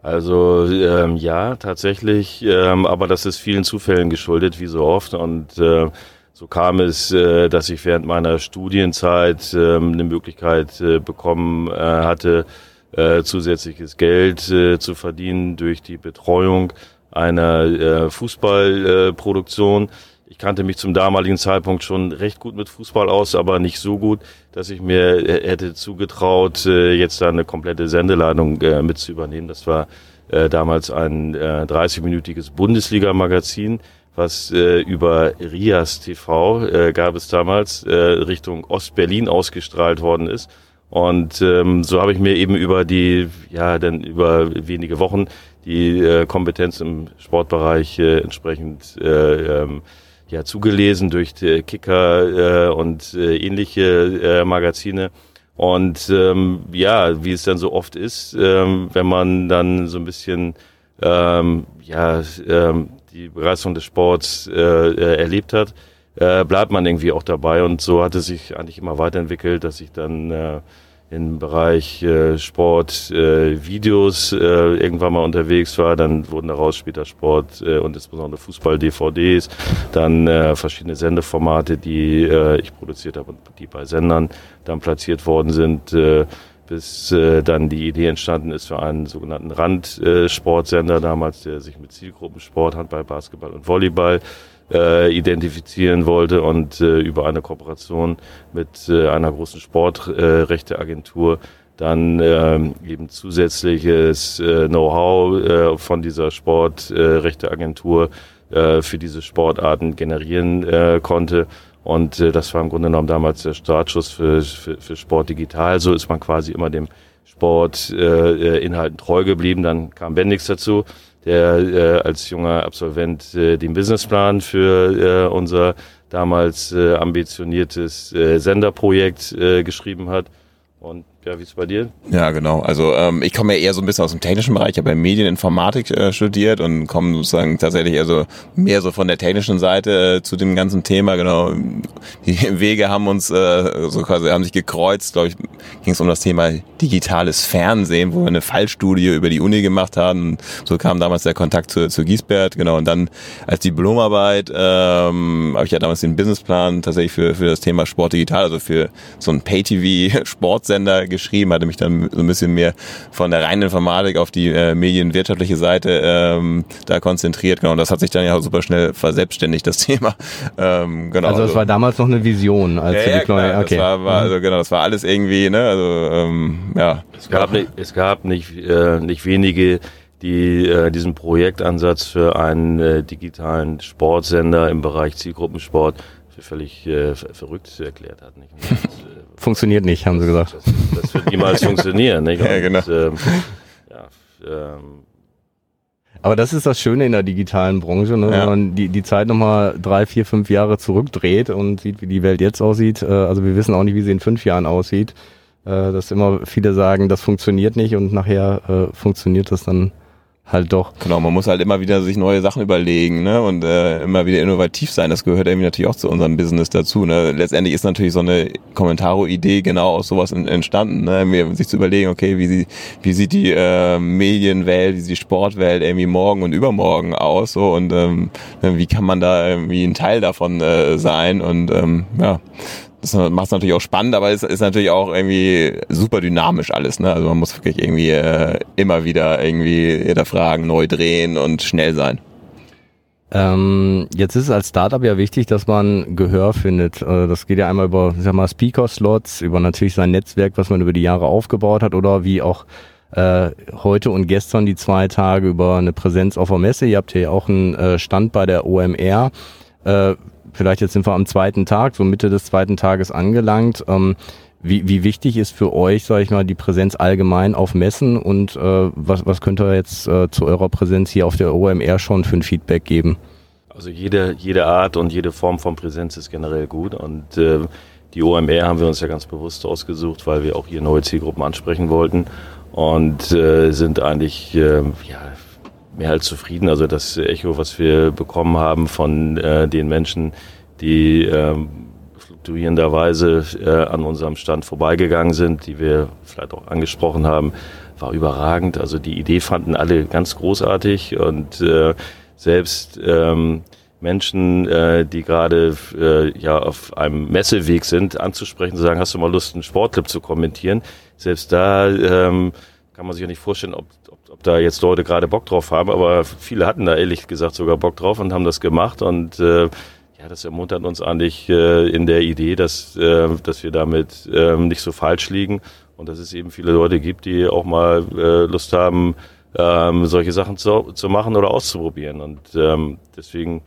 [SPEAKER 3] Also ähm, ja, tatsächlich, ähm, aber das ist vielen Zufällen geschuldet, wie so oft. Und äh, so kam es, äh, dass ich während meiner Studienzeit äh, eine Möglichkeit äh, bekommen äh, hatte, äh, zusätzliches Geld äh, zu verdienen durch die Betreuung einer äh, Fußballproduktion. Äh, ich kannte mich zum damaligen Zeitpunkt schon recht gut mit Fußball aus, aber nicht so gut, dass ich mir hätte zugetraut, äh, jetzt da eine komplette Sendeleitung äh, mit zu übernehmen. Das war äh, damals ein 30-minütiges Bundesliga-Magazin, was über Rias TV gab es damals Richtung Ostberlin ausgestrahlt worden ist. Und ähm, so habe ich mir eben über die, ja, dann über wenige Wochen die äh, Kompetenz im Sportbereich äh, entsprechend äh, ähm, ja, zugelesen durch die Kicker äh, und äh, ähnliche äh, Magazine. Und ähm, ja, wie es dann so oft ist, ähm, wenn man dann so ein bisschen ähm, ja, ähm, die Begeisterung des Sports äh, äh, erlebt hat, äh, bleibt man irgendwie auch dabei. Und so hat es sich eigentlich immer weiterentwickelt, dass ich dann äh, im Bereich äh, Sport, äh, Videos äh, irgendwann mal unterwegs war. Dann wurden daraus später Sport äh, und insbesondere Fußball-DVDs, dann äh, verschiedene Sendeformate, die äh, ich produziert habe und die bei Sendern dann platziert worden sind. Äh, bis äh, dann die Idee entstanden ist für einen sogenannten Randsportsender äh, damals, der sich mit Zielgruppensport, Handball, Basketball und Volleyball äh, identifizieren wollte und äh, über eine Kooperation mit äh, einer großen Sportrechteagentur äh, dann äh, eben zusätzliches äh, Know-how äh, von dieser Sportrechteagentur äh, für diese Sportarten generieren äh, konnte. Und äh, das war im Grunde genommen damals der Startschuss für, für, für Sport digital. So ist man quasi immer dem Sport äh, äh Inhalten treu geblieben. Dann kam Bendix dazu der äh, als junger Absolvent äh, den Businessplan für äh, unser damals äh, ambitioniertes äh, Senderprojekt äh, geschrieben hat. Und ja, wie ist es bei dir?
[SPEAKER 4] Ja, genau. Also ähm, ich komme ja eher so ein bisschen aus dem technischen Bereich. Ich habe ja Medieninformatik äh, studiert und komme sozusagen tatsächlich also mehr so von der technischen Seite äh, zu dem ganzen Thema. Genau. Die [laughs] Wege haben uns äh, so quasi haben sich gekreuzt. Glaube ich, ging es um das Thema digitales Fernsehen, wo wir eine Fallstudie über die Uni gemacht haben. So kam damals der Kontakt zu, zu Giesbert. Genau. Und dann als Diplomarbeit ähm, habe ich ja damals den Businessplan tatsächlich für für das Thema Sport digital, also für so ein Pay-TV-Sportsender geschrieben, hatte mich dann so ein bisschen mehr von der reinen Informatik auf die äh, medienwirtschaftliche Seite ähm, da konzentriert. Genau, und das hat sich dann ja super schnell verselbstständigt, das [laughs] Thema.
[SPEAKER 2] Ähm, genau, also es also, war damals noch eine Vision als
[SPEAKER 4] ja, ja, klar, okay. Das war, war, also genau, das war alles irgendwie, ne, also ähm, ja.
[SPEAKER 3] Es gab, nicht, es gab nicht, äh, nicht wenige, die äh, diesen Projektansatz für einen äh, digitalen Sportsender im Bereich Zielgruppensport für völlig äh, verrückt erklärt hat. Nicht?
[SPEAKER 2] Funktioniert nicht, haben sie gesagt.
[SPEAKER 3] Das, das wird niemals funktionieren. Nicht? [laughs]
[SPEAKER 2] Und, ja, genau. Ähm, ja, ähm, aber das ist das Schöne in der digitalen Branche, ne? Ja. wenn man die, die Zeit nochmal drei, vier, fünf Jahre zurückdreht und sieht, wie die Welt jetzt aussieht. Äh, also wir wissen auch nicht, wie sie in fünf Jahren aussieht. Äh, dass immer viele sagen, das funktioniert nicht und nachher äh, funktioniert das dann halt doch.
[SPEAKER 4] Genau, man muss halt immer wieder sich neue Sachen überlegen, ne? Und äh, immer wieder innovativ sein. Das gehört irgendwie natürlich auch zu unserem Business dazu. Ne? Letztendlich ist natürlich so eine Kommentaro-Idee genau aus sowas entstanden, ne? Mir sich zu überlegen, okay, wie, sie, wie sieht die äh, Medienwelt, wie sieht die Sportwelt irgendwie morgen und übermorgen aus so und ähm, wie kann man da irgendwie ein Teil davon äh, sein und ähm, ja, das macht es natürlich auch spannend, aber es ist natürlich auch irgendwie super dynamisch alles. Ne? Also man muss wirklich irgendwie äh, immer wieder irgendwie hinterfragen, neu drehen und schnell sein.
[SPEAKER 2] Ähm, jetzt ist es als Startup ja wichtig, dass man Gehör findet. Äh, das geht ja einmal über, sag mal, Speaker-Slots, über natürlich sein Netzwerk, was man über die Jahre aufgebaut hat, oder wie auch äh, heute und gestern die zwei Tage über eine Präsenz auf der Messe. Ihr habt hier auch einen äh, Stand bei der OMR. Äh, vielleicht jetzt sind wir am zweiten Tag, so Mitte des zweiten Tages angelangt. Ähm, wie, wie wichtig ist für euch, sage ich mal, die Präsenz allgemein auf Messen und äh, was, was könnt ihr jetzt äh, zu eurer Präsenz hier auf der OMR schon für ein Feedback geben?
[SPEAKER 3] Also jede, jede Art und jede Form von Präsenz ist generell gut und äh, die OMR haben wir uns ja ganz bewusst ausgesucht, weil wir auch hier neue Zielgruppen ansprechen wollten und äh, sind eigentlich äh, ja, mehr als zufrieden. Also das Echo, was wir bekommen haben von äh, den Menschen, die ähm, fluktuierenderweise äh, an unserem Stand vorbeigegangen sind, die wir vielleicht auch angesprochen haben, war überragend. Also die Idee fanden alle ganz großartig und äh, selbst ähm, Menschen, äh, die gerade äh, ja auf einem Messeweg sind, anzusprechen, zu sagen, hast du mal Lust, einen Sportclip zu kommentieren? Selbst da ähm, kann man sich ja nicht vorstellen, ob da jetzt Leute gerade Bock drauf haben, aber viele hatten da ehrlich gesagt sogar Bock drauf und haben das gemacht und äh, ja, das ermuntert uns eigentlich äh, in der Idee, dass, äh, dass wir damit äh, nicht so falsch liegen und dass es eben viele Leute gibt, die auch mal äh, Lust haben, ähm, solche Sachen zu, zu machen oder auszuprobieren. Und ähm, deswegen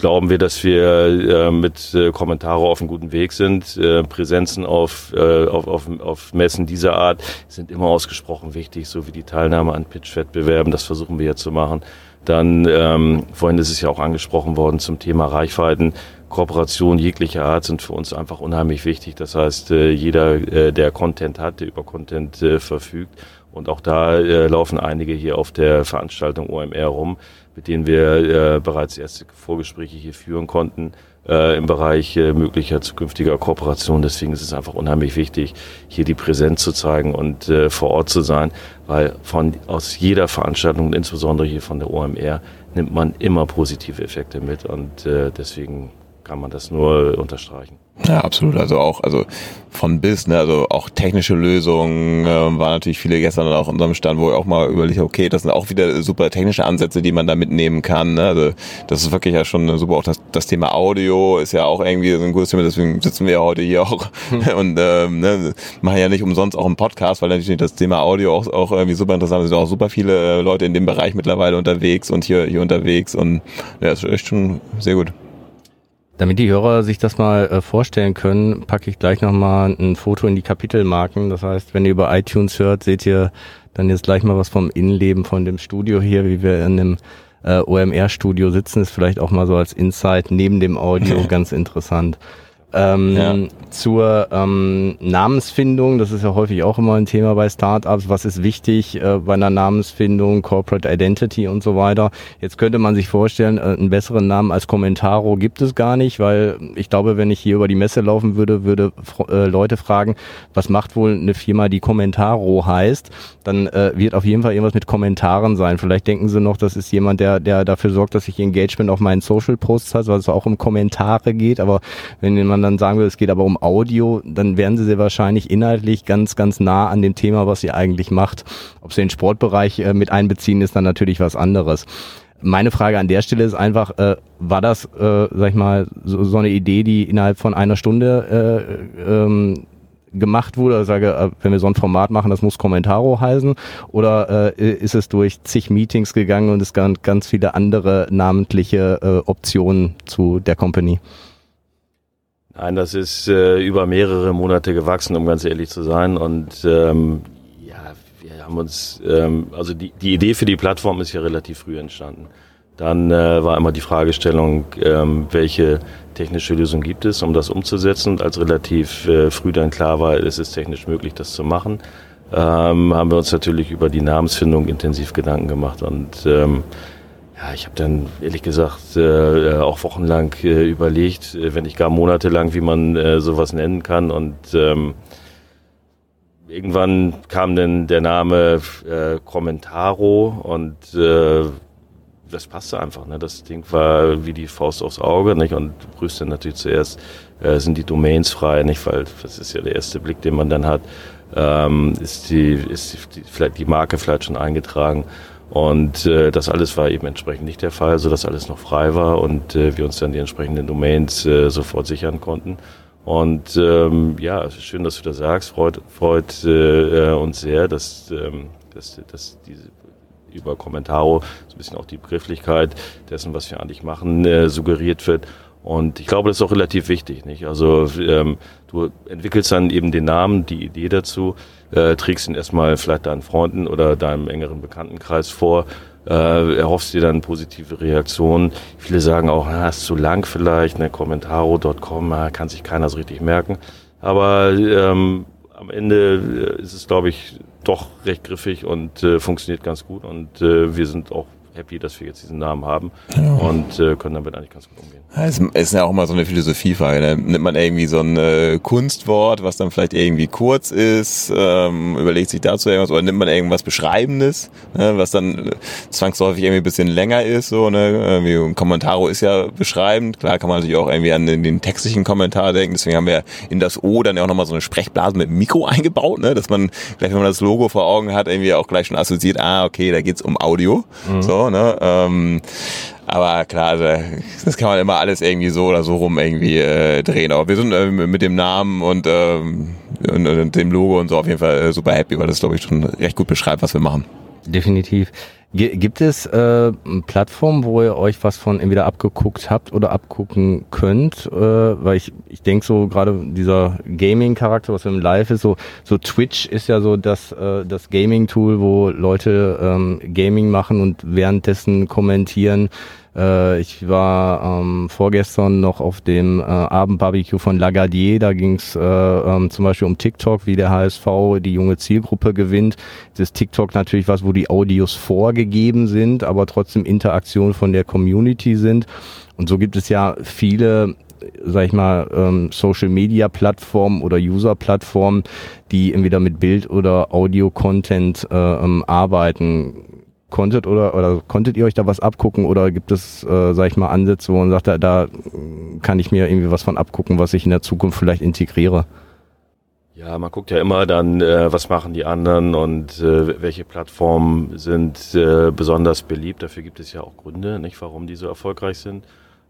[SPEAKER 3] glauben wir, dass wir äh, mit äh, Kommentare auf einem guten Weg sind. Äh, Präsenzen auf, äh, auf, auf, auf Messen dieser Art sind immer ausgesprochen wichtig, so wie die Teilnahme an Pitch-Wettbewerben. Das versuchen wir jetzt zu machen. Dann, ähm, vorhin ist es ja auch angesprochen worden zum Thema Reichweiten. Kooperation jeglicher Art sind für uns einfach unheimlich wichtig. Das heißt, äh, jeder, äh, der Content hat, der über Content äh, verfügt. Und auch da äh, laufen einige hier auf der Veranstaltung OMR rum, mit denen wir äh, bereits erste Vorgespräche hier führen konnten äh, im Bereich äh, möglicher zukünftiger Kooperation. Deswegen ist es einfach unheimlich wichtig, hier die Präsenz zu zeigen und äh, vor Ort zu sein, weil von aus jeder Veranstaltung, insbesondere hier von der OMR, nimmt man immer positive Effekte mit und äh, deswegen kann man das nur unterstreichen.
[SPEAKER 4] Ja, absolut. Also auch, also von bis, ne, also auch technische Lösungen, äh, waren natürlich viele gestern auch in unserem Stand, wo ich auch mal überlege, okay, das sind auch wieder super technische Ansätze, die man da mitnehmen kann. Ne? Also das ist wirklich ja schon super. Auch das, das Thema Audio ist ja auch irgendwie so ein gutes Thema, deswegen sitzen wir ja heute hier auch hm. [laughs] und ähm, ne, machen ja nicht umsonst auch einen Podcast, weil natürlich das Thema Audio auch, auch irgendwie super interessant ist. Es sind auch super viele äh, Leute in dem Bereich mittlerweile unterwegs und hier, hier unterwegs und ja, ist echt schon sehr gut.
[SPEAKER 1] Damit die Hörer sich das mal äh, vorstellen können, packe ich gleich nochmal ein Foto in die Kapitelmarken. Das heißt, wenn ihr über iTunes hört, seht ihr dann jetzt gleich mal was vom Innenleben von dem Studio hier, wie wir in dem äh, OMR-Studio sitzen. Ist vielleicht auch mal so als Insight neben dem Audio [laughs] ganz interessant. Ähm, ja. Zur ähm, Namensfindung, das ist ja häufig auch immer ein Thema bei Startups. Was ist wichtig äh, bei einer Namensfindung, Corporate Identity und so weiter? Jetzt könnte man sich vorstellen, äh, einen besseren Namen als Commentaro gibt es gar nicht, weil ich glaube, wenn ich hier über die Messe laufen würde, würde äh, Leute fragen, was macht wohl eine Firma, die Commentaro heißt? Dann äh, wird auf jeden Fall irgendwas mit Kommentaren sein. Vielleicht denken sie noch, das ist jemand, der, der dafür sorgt, dass ich Engagement auf meinen Social Posts hat, weil es auch um Kommentare geht. Aber wenn man man dann sagen will, es geht aber um Audio, dann werden sie sehr wahrscheinlich inhaltlich ganz, ganz nah an dem Thema, was sie eigentlich macht. Ob sie den Sportbereich äh, mit einbeziehen, ist dann natürlich was anderes. Meine Frage an der Stelle ist einfach, äh, war das, äh, sag ich mal, so, so eine Idee, die innerhalb von einer Stunde äh, ähm, gemacht wurde, also sage, äh, wenn wir so ein Format machen, das muss Kommentaro heißen, oder äh, ist es durch zig Meetings gegangen und es gab ganz viele andere namentliche äh, Optionen zu der Company?
[SPEAKER 3] Nein, das ist äh, über mehrere Monate gewachsen, um ganz ehrlich zu sein. Und ähm, ja, wir haben uns, ähm, also die, die Idee für die Plattform ist ja relativ früh entstanden. Dann äh, war immer die Fragestellung, ähm, welche technische Lösung gibt es, um das umzusetzen. Und als relativ äh, früh dann klar war, es ist technisch möglich, das zu machen, ähm, haben wir uns natürlich über die Namensfindung intensiv Gedanken gemacht. Und ähm, ja, ich habe dann ehrlich gesagt äh, äh, auch wochenlang äh, überlegt, äh, wenn nicht gar monatelang, wie man äh, sowas nennen kann. Und ähm, irgendwann kam dann der Name äh, Commentaro und äh, das passte einfach. Ne? Das Ding war wie die Faust aufs Auge. Nicht? Und du prüfst dann natürlich zuerst, äh, sind die Domains frei, nicht? Weil das ist ja der erste Blick, den man dann hat. Ähm, ist die, ist die, vielleicht die Marke vielleicht schon eingetragen? Und äh, das alles war eben entsprechend nicht der Fall, so dass alles noch frei war und äh, wir uns dann die entsprechenden Domains äh, sofort sichern konnten. Und ähm, ja, schön, dass du das sagst. Freut, freut äh, uns sehr, dass, ähm, dass, dass diese über Kommentaro so ein bisschen auch die Begrifflichkeit dessen, was wir eigentlich machen, äh, suggeriert wird. Und ich glaube, das ist auch relativ wichtig. Nicht? Also ähm, du entwickelst dann eben den Namen, die Idee dazu äh, trägst ihn erstmal vielleicht deinen Freunden oder deinem engeren Bekanntenkreis vor, äh, erhoffst dir dann positive Reaktionen. Viele sagen auch, na, ist zu lang vielleicht, ne, Commentaro.com, kann sich keiner so richtig merken. Aber ähm, am Ende äh, ist es, glaube ich, doch recht griffig und äh, funktioniert ganz gut und äh, wir sind auch happy, dass wir jetzt diesen Namen haben ja. und äh, können damit eigentlich ganz gut umgehen.
[SPEAKER 4] Ja, es ist ja auch immer so eine Philosophiefrage. Ne? Nimmt man irgendwie so ein äh, Kunstwort, was dann vielleicht irgendwie kurz ist, ähm, überlegt sich dazu irgendwas, oder nimmt man irgendwas Beschreibendes, ne? was dann zwangsläufig irgendwie ein bisschen länger ist. So, ne? Irgendwie ein Kommentaro ist ja beschreibend. Klar kann man sich auch irgendwie an den, den textlichen Kommentar denken. Deswegen haben wir in das O dann ja auch nochmal so eine Sprechblase mit Mikro eingebaut, ne? dass man gleich, wenn man das Logo vor Augen hat, irgendwie auch gleich schon assoziiert, ah, okay, da geht's um Audio. Mhm. So, ne? Ähm, aber klar, also, das kann man immer alles irgendwie so oder so rum irgendwie äh, drehen. Aber wir sind äh, mit dem Namen und, ähm, und, und dem Logo und so auf jeden Fall äh, super happy, weil das, glaube ich, schon recht gut beschreibt, was wir machen.
[SPEAKER 1] Definitiv. Gibt es äh, Plattformen, wo ihr euch was von entweder abgeguckt habt oder abgucken könnt? Äh, weil ich, ich denke so gerade dieser Gaming-Charakter, was im Live ist, so, so Twitch ist ja so das, äh, das Gaming-Tool, wo Leute ähm, Gaming machen und währenddessen kommentieren. Äh, ich war ähm, vorgestern noch auf dem äh, Abendbarbecue von Lagadier. Da ging es äh, ähm, zum Beispiel um TikTok, wie der HSV die junge Zielgruppe gewinnt. Das ist TikTok natürlich was, wo die Audios vorgegeben sind, aber trotzdem Interaktion von der Community sind. Und so gibt es ja viele sag ich mal, ähm, Social Media Plattformen oder User Plattformen, die entweder mit Bild oder Audio Content äh, ähm, arbeiten konntet oder, oder konntet ihr euch da was abgucken oder gibt es, äh, sag ich mal, Ansätze, wo man sagt, da, da kann ich mir irgendwie was von abgucken, was ich in der Zukunft vielleicht integriere?
[SPEAKER 3] Ja, man guckt ja immer dann, äh, was machen die anderen und äh, welche Plattformen sind äh, besonders beliebt. Dafür gibt es ja auch Gründe, nicht, warum die so erfolgreich sind.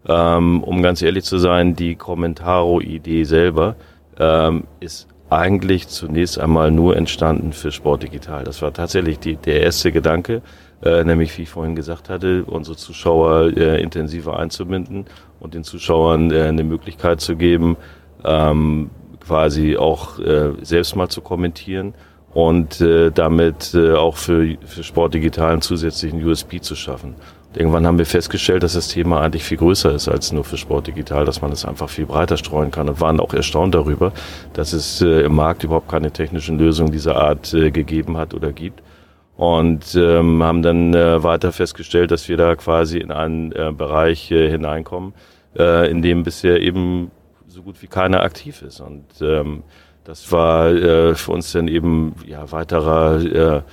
[SPEAKER 3] Ähm, um ganz ehrlich zu sein, die Commentaro-Idee selber ähm, ist eigentlich zunächst einmal nur entstanden für Sport Digital. Das war tatsächlich die, der erste Gedanke äh, nämlich wie ich vorhin gesagt hatte, unsere Zuschauer äh, intensiver einzubinden und den Zuschauern äh, eine Möglichkeit zu geben, ähm, quasi auch äh, selbst mal zu kommentieren und äh, damit äh, auch für, für Sport digital einen zusätzlichen USP zu schaffen. Irgendwann haben wir festgestellt, dass das Thema eigentlich viel größer ist als nur für Sport digital, dass man es einfach viel breiter streuen kann und waren auch erstaunt darüber, dass es äh, im Markt überhaupt keine technischen Lösungen dieser Art äh, gegeben hat oder gibt und ähm, haben dann äh, weiter festgestellt, dass wir da quasi in einen äh, Bereich äh, hineinkommen, äh, in dem bisher eben so gut wie keiner aktiv ist. Und ähm, das war äh, für uns dann eben ja weiterer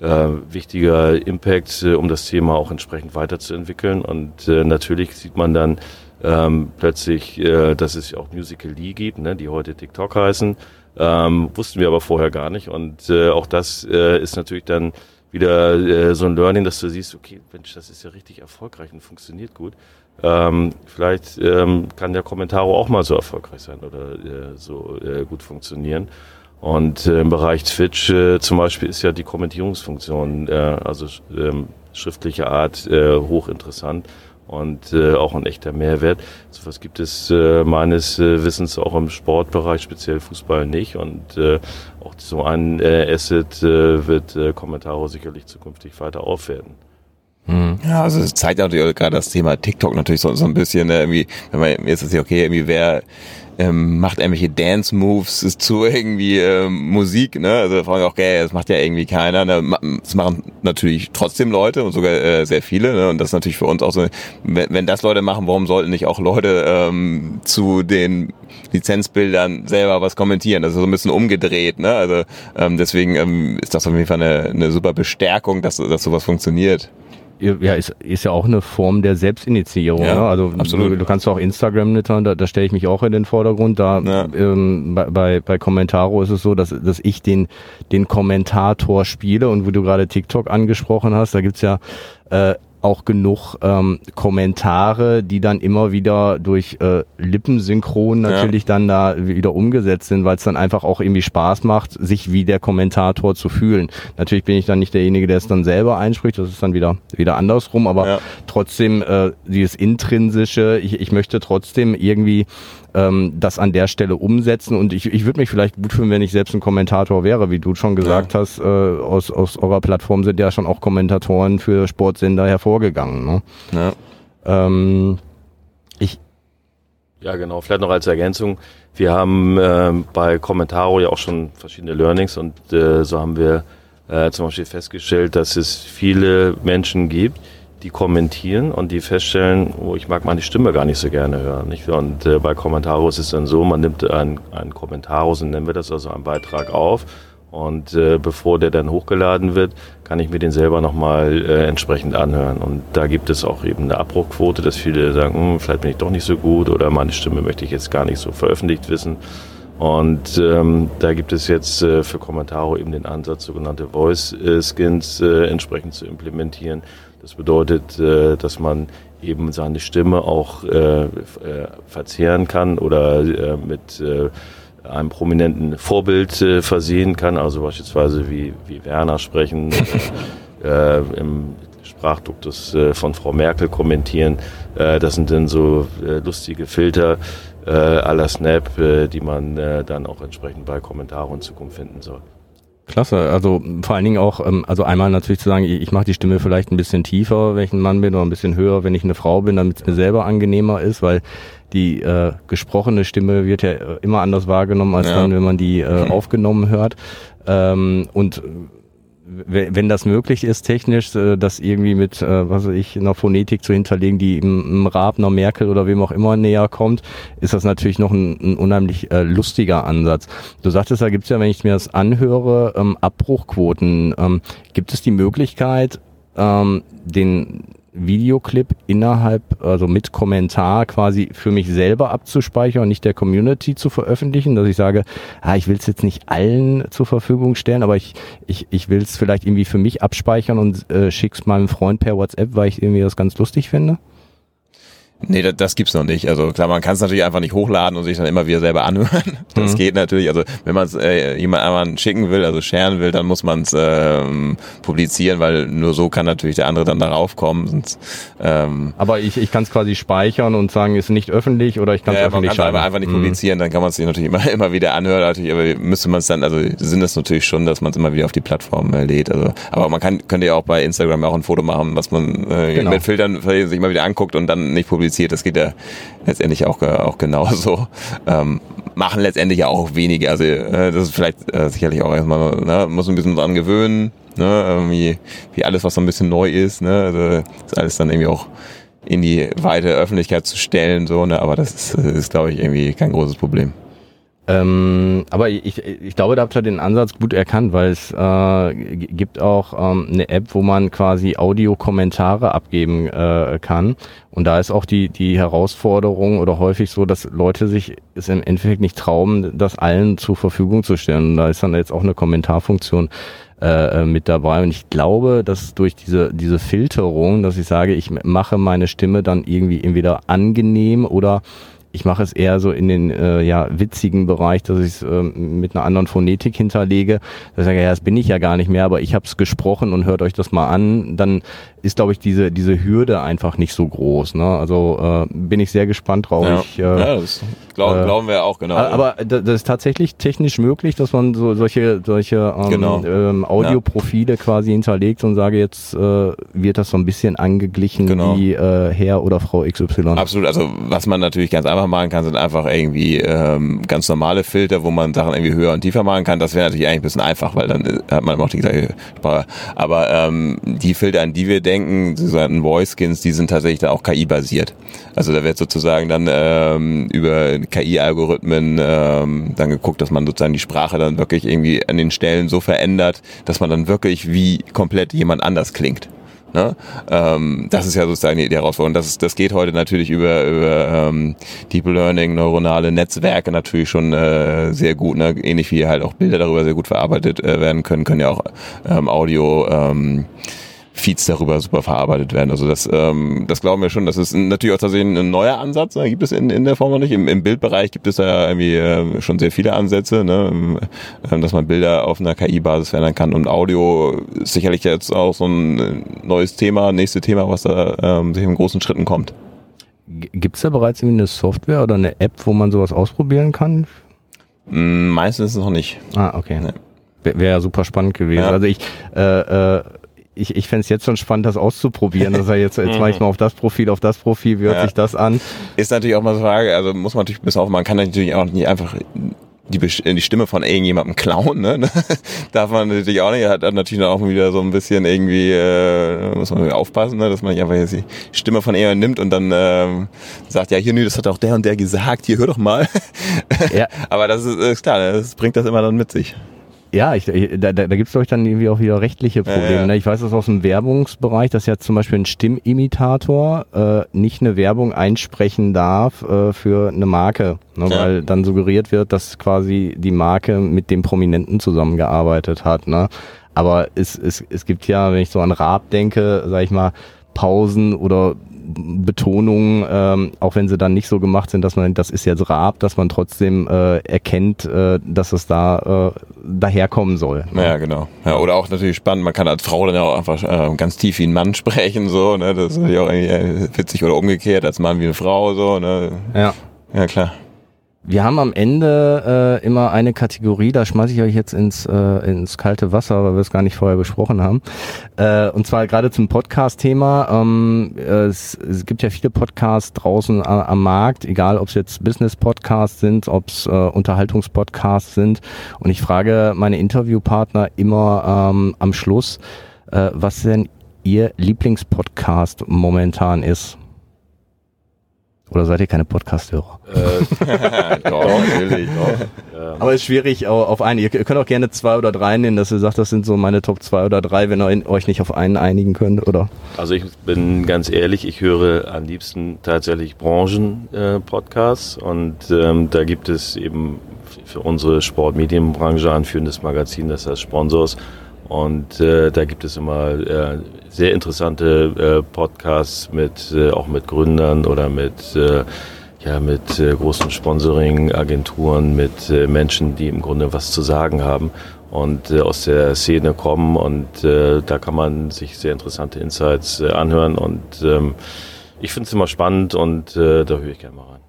[SPEAKER 3] äh, äh, wichtiger Impact, äh, um das Thema auch entsprechend weiterzuentwickeln. Und äh, natürlich sieht man dann ähm, plötzlich, äh, dass es auch Musical Lee gibt, ne, die heute TikTok heißen ähm, wussten wir aber vorher gar nicht. Und äh, auch das äh, ist natürlich dann wieder äh, so ein Learning, dass du siehst, okay, Mensch, das ist ja richtig erfolgreich und funktioniert gut. Ähm, vielleicht ähm, kann der Kommentaro auch mal so erfolgreich sein oder äh, so äh, gut funktionieren. Und äh, im Bereich Twitch äh, zum Beispiel ist ja die Kommentierungsfunktion, äh, also ähm, schriftliche Art, äh, hochinteressant und äh, auch ein echter Mehrwert. So was gibt es äh, meines äh, Wissens auch im Sportbereich, speziell Fußball nicht. Und äh, auch so ein äh, Asset äh, wird äh, Kommentare sicherlich zukünftig weiter aufwerten.
[SPEAKER 4] Mhm. Ja, also es zeigt natürlich gerade das Thema TikTok natürlich so, so ein bisschen, ne, irgendwie, wenn man jetzt ist ja okay, irgendwie wer ähm, macht irgendwelche Dance-Moves zu irgendwie ähm, Musik, ne? Also da fragen auch, okay, das macht ja irgendwie keiner. Ne? Das machen natürlich trotzdem Leute und sogar äh, sehr viele, ne? Und das ist natürlich für uns auch so, wenn, wenn das Leute machen, warum sollten nicht auch Leute ähm, zu den Lizenzbildern selber was kommentieren? Das ist so ein bisschen umgedreht, ne? Also ähm, deswegen ähm, ist das auf jeden Fall eine, eine super Bestärkung, dass, dass sowas funktioniert
[SPEAKER 1] ja, ist, ist ja auch eine Form der Selbstinitiierung. Ja, ne? Also absolut. Du, du kannst auch Instagram nittern, da, da stelle ich mich auch in den Vordergrund. Da ja. ähm, bei, bei, bei Commentaro ist es so, dass, dass ich den, den Kommentator spiele und wo du gerade TikTok angesprochen hast, da gibt's ja äh, auch genug ähm, Kommentare, die dann immer wieder durch äh, Lippensynchron natürlich ja. dann da wieder umgesetzt sind, weil es dann einfach auch irgendwie Spaß macht, sich wie der Kommentator zu fühlen. Natürlich bin ich dann nicht derjenige, der es dann selber einspricht, das ist dann wieder wieder andersrum, aber ja. trotzdem äh, dieses intrinsische, ich, ich möchte trotzdem irgendwie ähm, das an der Stelle umsetzen. Und ich, ich würde mich vielleicht gut fühlen, wenn ich selbst ein Kommentator wäre, wie du schon gesagt ja. hast. Äh, aus, aus eurer Plattform sind ja schon auch Kommentatoren für Sportsender hervorgegangen. Ne? Ja. Ähm,
[SPEAKER 3] ich ja, genau. Vielleicht noch als Ergänzung. Wir haben äh, bei Commentaro ja auch schon verschiedene Learnings und äh, so haben wir äh, zum Beispiel festgestellt, dass es viele Menschen gibt, die kommentieren und die feststellen, oh, ich mag meine Stimme gar nicht so gerne hören. Nicht? Und äh, bei Kommentaros ist es dann so, man nimmt einen, einen Kommentaros und nennen wir das also einen Beitrag auf. Und äh, bevor der dann hochgeladen wird, kann ich mir den selber nochmal äh, entsprechend anhören. Und da gibt es auch eben eine Abbruchquote, dass viele sagen, hm, vielleicht bin ich doch nicht so gut oder meine Stimme möchte ich jetzt gar nicht so veröffentlicht wissen. Und ähm, da gibt es jetzt äh, für Kommentare eben den Ansatz, sogenannte Voice Skins äh, entsprechend zu implementieren. Das bedeutet, äh, dass man eben seine Stimme auch äh, äh, verzehren kann oder mit einem prominenten Vorbild versehen kann, also beispielsweise wie, wie Werner sprechen, [laughs] im Sprachduktus von Frau Merkel kommentieren. Das sind dann so lustige Filter äh, à la Snap, die man dann auch entsprechend bei Kommentaren in Zukunft finden soll.
[SPEAKER 1] Klasse, also vor allen Dingen auch, ähm, also einmal natürlich zu sagen, ich, mache die Stimme vielleicht ein bisschen tiefer, wenn ich ein Mann bin, oder ein bisschen höher, wenn ich eine Frau bin, damit es mir selber angenehmer ist, weil die äh, gesprochene Stimme wird ja immer anders wahrgenommen, als
[SPEAKER 4] Ja.
[SPEAKER 1] dann, wenn man die äh, [laughs] aufgenommen hört. Ähm, und wenn das möglich ist, technisch, äh, das irgendwie mit, äh, was weiß ich, einer Phonetik zu hinterlegen, die im, Raab, einer Merkel oder wem auch immer näher kommt, ist das natürlich noch ein, ein unheimlich äh, lustiger Ansatz. Du sagtest, da gibt es ja, wenn ich mir das anhöre, ähm, Abbruchquoten. Ähm, gibt es die Möglichkeit, ähm, den Videoclip innerhalb, also mit Kommentar quasi für mich selber abzuspeichern und nicht der Community zu veröffentlichen, dass ich sage, ah, ich will es jetzt nicht allen zur Verfügung stellen, aber ich, ich, ich will es vielleicht irgendwie für mich abspeichern und äh, schick's meinem Freund per WhatsApp, weil ich irgendwie das ganz lustig finde.
[SPEAKER 4] Nee, das, das gibt's noch nicht. Also klar, man kann es natürlich einfach nicht hochladen und sich dann immer wieder selber [laughs] anhören. Das
[SPEAKER 1] Mhm.
[SPEAKER 4] geht natürlich. Also wenn man es äh, jemand einmal schicken will, also sharen will, dann muss man es ähm, publizieren, weil nur so kann natürlich der andere dann darauf kommen. Sonst, ähm,
[SPEAKER 1] Aber ich, ich kann es quasi speichern und sagen, ist nicht öffentlich oder ich kann es
[SPEAKER 4] ja,
[SPEAKER 1] öffentlich
[SPEAKER 4] es aber einfach nicht
[SPEAKER 1] Mhm.
[SPEAKER 4] publizieren, dann kann man es sich natürlich [laughs] immer, immer wieder anhören. Natürlich, aber müsste man es dann, also Sinn ist natürlich schon, dass man es immer wieder auf die Plattform äh, lädt. Also, aber man kann, könnte ja auch bei Instagram auch ein Foto machen, was man äh,
[SPEAKER 1] Genau.
[SPEAKER 4] mit Filtern sich mal wieder anguckt und dann nicht publiziert. Das geht ja letztendlich auch, auch genauso. [laughs] Ähm, machen letztendlich ja auch wenige. Also äh, das ist vielleicht äh, sicherlich auch erstmal, ne, muss ein bisschen dran gewöhnen, ne, irgendwie, wie alles, was so ein bisschen neu ist, ne, also ist alles dann irgendwie auch in die weite Öffentlichkeit zu stellen, so, ne, aber das ist, ist glaube ich, irgendwie kein großes Problem.
[SPEAKER 1] Ähm, aber ich, ich glaube, da habt ihr den Ansatz gut erkannt, weil es äh, gibt auch ähm, eine App, wo man quasi Audiokommentare abgeben äh, kann. Und da ist auch die, die Herausforderung oder häufig so, dass Leute sich es im Endeffekt nicht trauen, das allen zur Verfügung zu stellen. Und da ist dann jetzt auch eine Kommentarfunktion äh, mit dabei. Und ich glaube, dass durch diese, diese Filterung, dass ich sage, ich mache meine Stimme dann irgendwie entweder angenehm oder ich mache es eher so in den äh, ja, witzigen Bereich, dass ich es ähm, mit einer anderen Phonetik hinterlege. Da sage ich, ja, das bin ich ja gar nicht mehr, aber ich habe es gesprochen und hört euch das mal an. Dann ist, glaube ich, diese, diese Hürde einfach nicht so groß. Ne? Also äh, bin ich sehr gespannt drauf.
[SPEAKER 4] Ja,
[SPEAKER 1] Ich, äh,
[SPEAKER 4] ja das glauben,
[SPEAKER 1] äh,
[SPEAKER 4] glauben wir auch, genau.
[SPEAKER 1] aber da- das ist tatsächlich technisch möglich, dass man so solche solche ähm,
[SPEAKER 4] Genau.
[SPEAKER 1] ähm, Audioprofile quasi hinterlegt und sage jetzt äh, wird das so ein bisschen angeglichen
[SPEAKER 4] Genau.
[SPEAKER 1] wie äh, Herr oder Frau XY.
[SPEAKER 4] Absolut, also was man natürlich ganz einfach machen kann, sind einfach irgendwie ähm, ganz normale Filter, wo man Sachen irgendwie höher und tiefer machen kann. Das wäre natürlich eigentlich ein bisschen einfach, weil dann äh, hat man auch die gleiche Sprache. Aber ähm, die Filter, an die wir denken, die sogenannten Voice Skins, die sind tatsächlich dann auch KI-basiert. Also da wird sozusagen dann ähm, über KI-Algorithmen ähm, dann geguckt, dass man sozusagen die Sprache dann wirklich irgendwie an den Stellen so verändert, dass man dann wirklich wie komplett jemand anders klingt. Ne? Ähm, das ist ja sozusagen die, die Herausforderung. Das, ist, das geht heute natürlich über, über ähm, Deep Learning, neuronale Netzwerke natürlich schon äh, sehr gut. Ne? Ähnlich wie halt auch Bilder darüber sehr gut verarbeitet äh, werden können, können ja auch ähm, Audio ähm, Feeds darüber super verarbeitet werden. Also das, ähm, das glauben wir schon. Das ist natürlich auch tatsächlich ein neuer Ansatz. Ne? Gibt es in, in der Form noch nicht. Im, Im Bildbereich gibt es da ja irgendwie äh, schon sehr viele Ansätze, ne? ähm, dass man Bilder auf einer KI-Basis verändern kann. Und Audio ist sicherlich jetzt auch so ein äh, neues Thema, nächste Thema, was da ähm, sich in großen Schritten kommt.
[SPEAKER 1] Gibt es da bereits irgendwie eine Software oder eine App, wo man sowas ausprobieren kann?
[SPEAKER 4] Mm, Meistens noch nicht.
[SPEAKER 1] Ah, okay.
[SPEAKER 4] Nee.
[SPEAKER 1] Wäre ja super spannend gewesen.
[SPEAKER 4] Ja.
[SPEAKER 1] Also ich, äh, äh, ich, ich fände es jetzt schon spannend, das auszuprobieren. dass er jetzt, jetzt mache ich [laughs] mal auf das Profil, auf das Profil, wie hört
[SPEAKER 4] Ja.
[SPEAKER 1] sich das an?
[SPEAKER 4] Ist natürlich auch mal so eine Frage, also muss man natürlich bis auf, man kann natürlich auch nicht einfach die, Besch- die Stimme von irgendjemandem klauen, ne? [laughs] Darf man natürlich auch nicht. Hat, natürlich auch wieder so ein bisschen irgendwie, äh, muss man aufpassen, ne? dass man nicht einfach jetzt die Stimme von jemandem nimmt und dann ähm, sagt, ja, hier, nö, das hat auch der und der gesagt, hier, hör doch mal.
[SPEAKER 1] Ja. [laughs]
[SPEAKER 4] Aber das ist, ist klar, das bringt das immer dann mit sich.
[SPEAKER 1] Ja, ich, ich, da, da, da gibt es, glaube ich, dann irgendwie auch wieder rechtliche Probleme.
[SPEAKER 4] ja.
[SPEAKER 1] Ne? Ich weiß das aus dem Werbungsbereich, dass ja zum Beispiel ein Stimmimitator äh, nicht eine Werbung einsprechen darf äh, für eine Marke, ne?
[SPEAKER 4] Ja.
[SPEAKER 1] weil dann suggeriert wird, dass quasi die Marke mit dem Prominenten zusammengearbeitet hat. Ne? Aber es, es, es gibt ja, wenn ich so an Raab denke, sag ich mal, Pausen oder Betonungen, ähm, auch wenn sie dann nicht so gemacht sind, dass man, das ist jetzt Raab, dass man trotzdem äh, erkennt, äh, dass es da äh, daherkommen soll.
[SPEAKER 4] Ne? Ja, genau. Ja, oder auch natürlich spannend, man kann als Frau dann ja auch einfach äh, ganz tief wie ein Mann [laughs] sprechen, so, ne? Das ist natürlich auch irgendwie äh, witzig oder umgekehrt, als Mann wie eine Frau, so, ne?
[SPEAKER 1] Ja.
[SPEAKER 4] Ja, klar.
[SPEAKER 1] Wir haben am Ende äh, immer eine Kategorie, da schmeiße ich euch jetzt ins, äh, ins kalte Wasser, weil wir es gar nicht vorher besprochen haben. Äh, und zwar gerade zum Podcast-Thema. Ähm, es, es gibt ja viele Podcasts draußen a, am Markt, egal ob es jetzt Business-Podcasts sind, ob es äh, Unterhaltungspodcasts sind. Und ich frage meine Interviewpartner immer ähm, am Schluss, äh, was denn ihr Lieblingspodcast momentan ist. Oder seid ihr keine Podcast-Hörer?
[SPEAKER 3] Äh, [laughs] doch, natürlich. Doch. [laughs]
[SPEAKER 1] Aber es ist schwierig auf einen. Ihr könnt auch gerne zwei oder drei nennen, dass ihr sagt, das sind so meine Top zwei oder drei, wenn ihr euch nicht auf einen einigen könnt, oder?
[SPEAKER 3] Also ich bin ganz ehrlich, ich höre am liebsten tatsächlich Branchen-Podcasts äh, und ähm, da gibt es eben für unsere Sportmedienbranche anführendes Magazin, das heißt Sponsors. Und äh, da gibt es immer äh, sehr interessante äh, Podcasts mit äh, auch mit Gründern oder mit äh, ja mit äh, großen Sponsoring-Agenturen, mit äh, Menschen, die im Grunde was zu sagen haben und äh, aus der Szene kommen und äh, da kann man sich sehr interessante Insights äh, anhören und ähm, ich finde es immer spannend und äh, da höre ich gerne mal rein.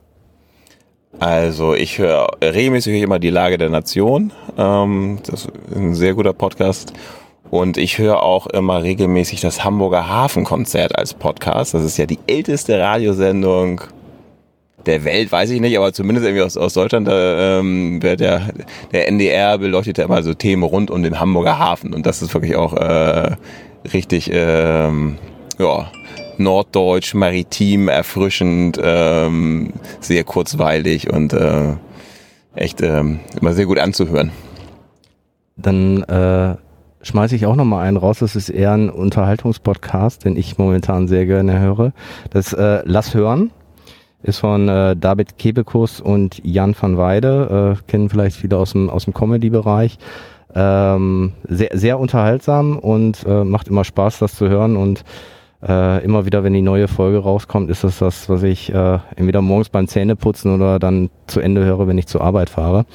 [SPEAKER 4] Also ich höre regelmäßig immer die Lage der Nation. Ähm, das ist ein sehr guter Podcast. Und ich höre auch immer regelmäßig das Hamburger Hafenkonzert als Podcast. Das ist ja die älteste Radiosendung der Welt, weiß ich nicht, aber zumindest irgendwie aus, aus Deutschland, da, ähm, der, der NDR beleuchtet ja immer so Themen rund um den Hamburger Hafen. Und das ist wirklich auch äh, richtig, ähm, ja, norddeutsch, maritim, erfrischend, ähm, sehr kurzweilig und äh, echt ähm, immer sehr gut anzuhören.
[SPEAKER 1] Dann äh, schmeiße ich auch noch mal einen raus. Das ist eher ein Unterhaltungspodcast, den ich momentan sehr gerne höre. Das äh, Lass hören ist von äh, David Kebekus und Jan van Weide. Äh, kennen vielleicht viele aus dem aus dem Comedy-Bereich. Ähm, sehr sehr unterhaltsam und äh, macht immer Spaß, das zu hören und äh, immer wieder, wenn die neue Folge rauskommt, ist das das, was ich äh, entweder morgens beim Zähneputzen oder dann zu Ende höre, wenn ich zur Arbeit fahre.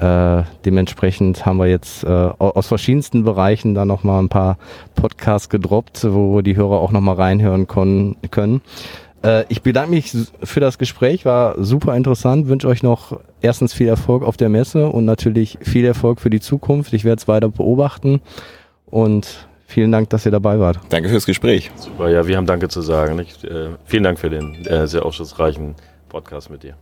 [SPEAKER 1] Äh, dementsprechend haben wir jetzt äh, aus verschiedensten Bereichen da nochmal ein paar Podcasts gedroppt, wo die Hörer auch nochmal reinhören können. Äh, ich bedanke mich für das Gespräch, war super interessant, wünsche euch noch erstens viel Erfolg auf der Messe und natürlich viel Erfolg für die Zukunft. Ich werde es weiter beobachten und Vielen Dank, dass ihr dabei wart.
[SPEAKER 4] Danke fürs Gespräch.
[SPEAKER 3] Super, ja, wir haben Danke zu sagen. Ich, äh, vielen Dank für den äh, sehr aufschlussreichen Podcast mit dir.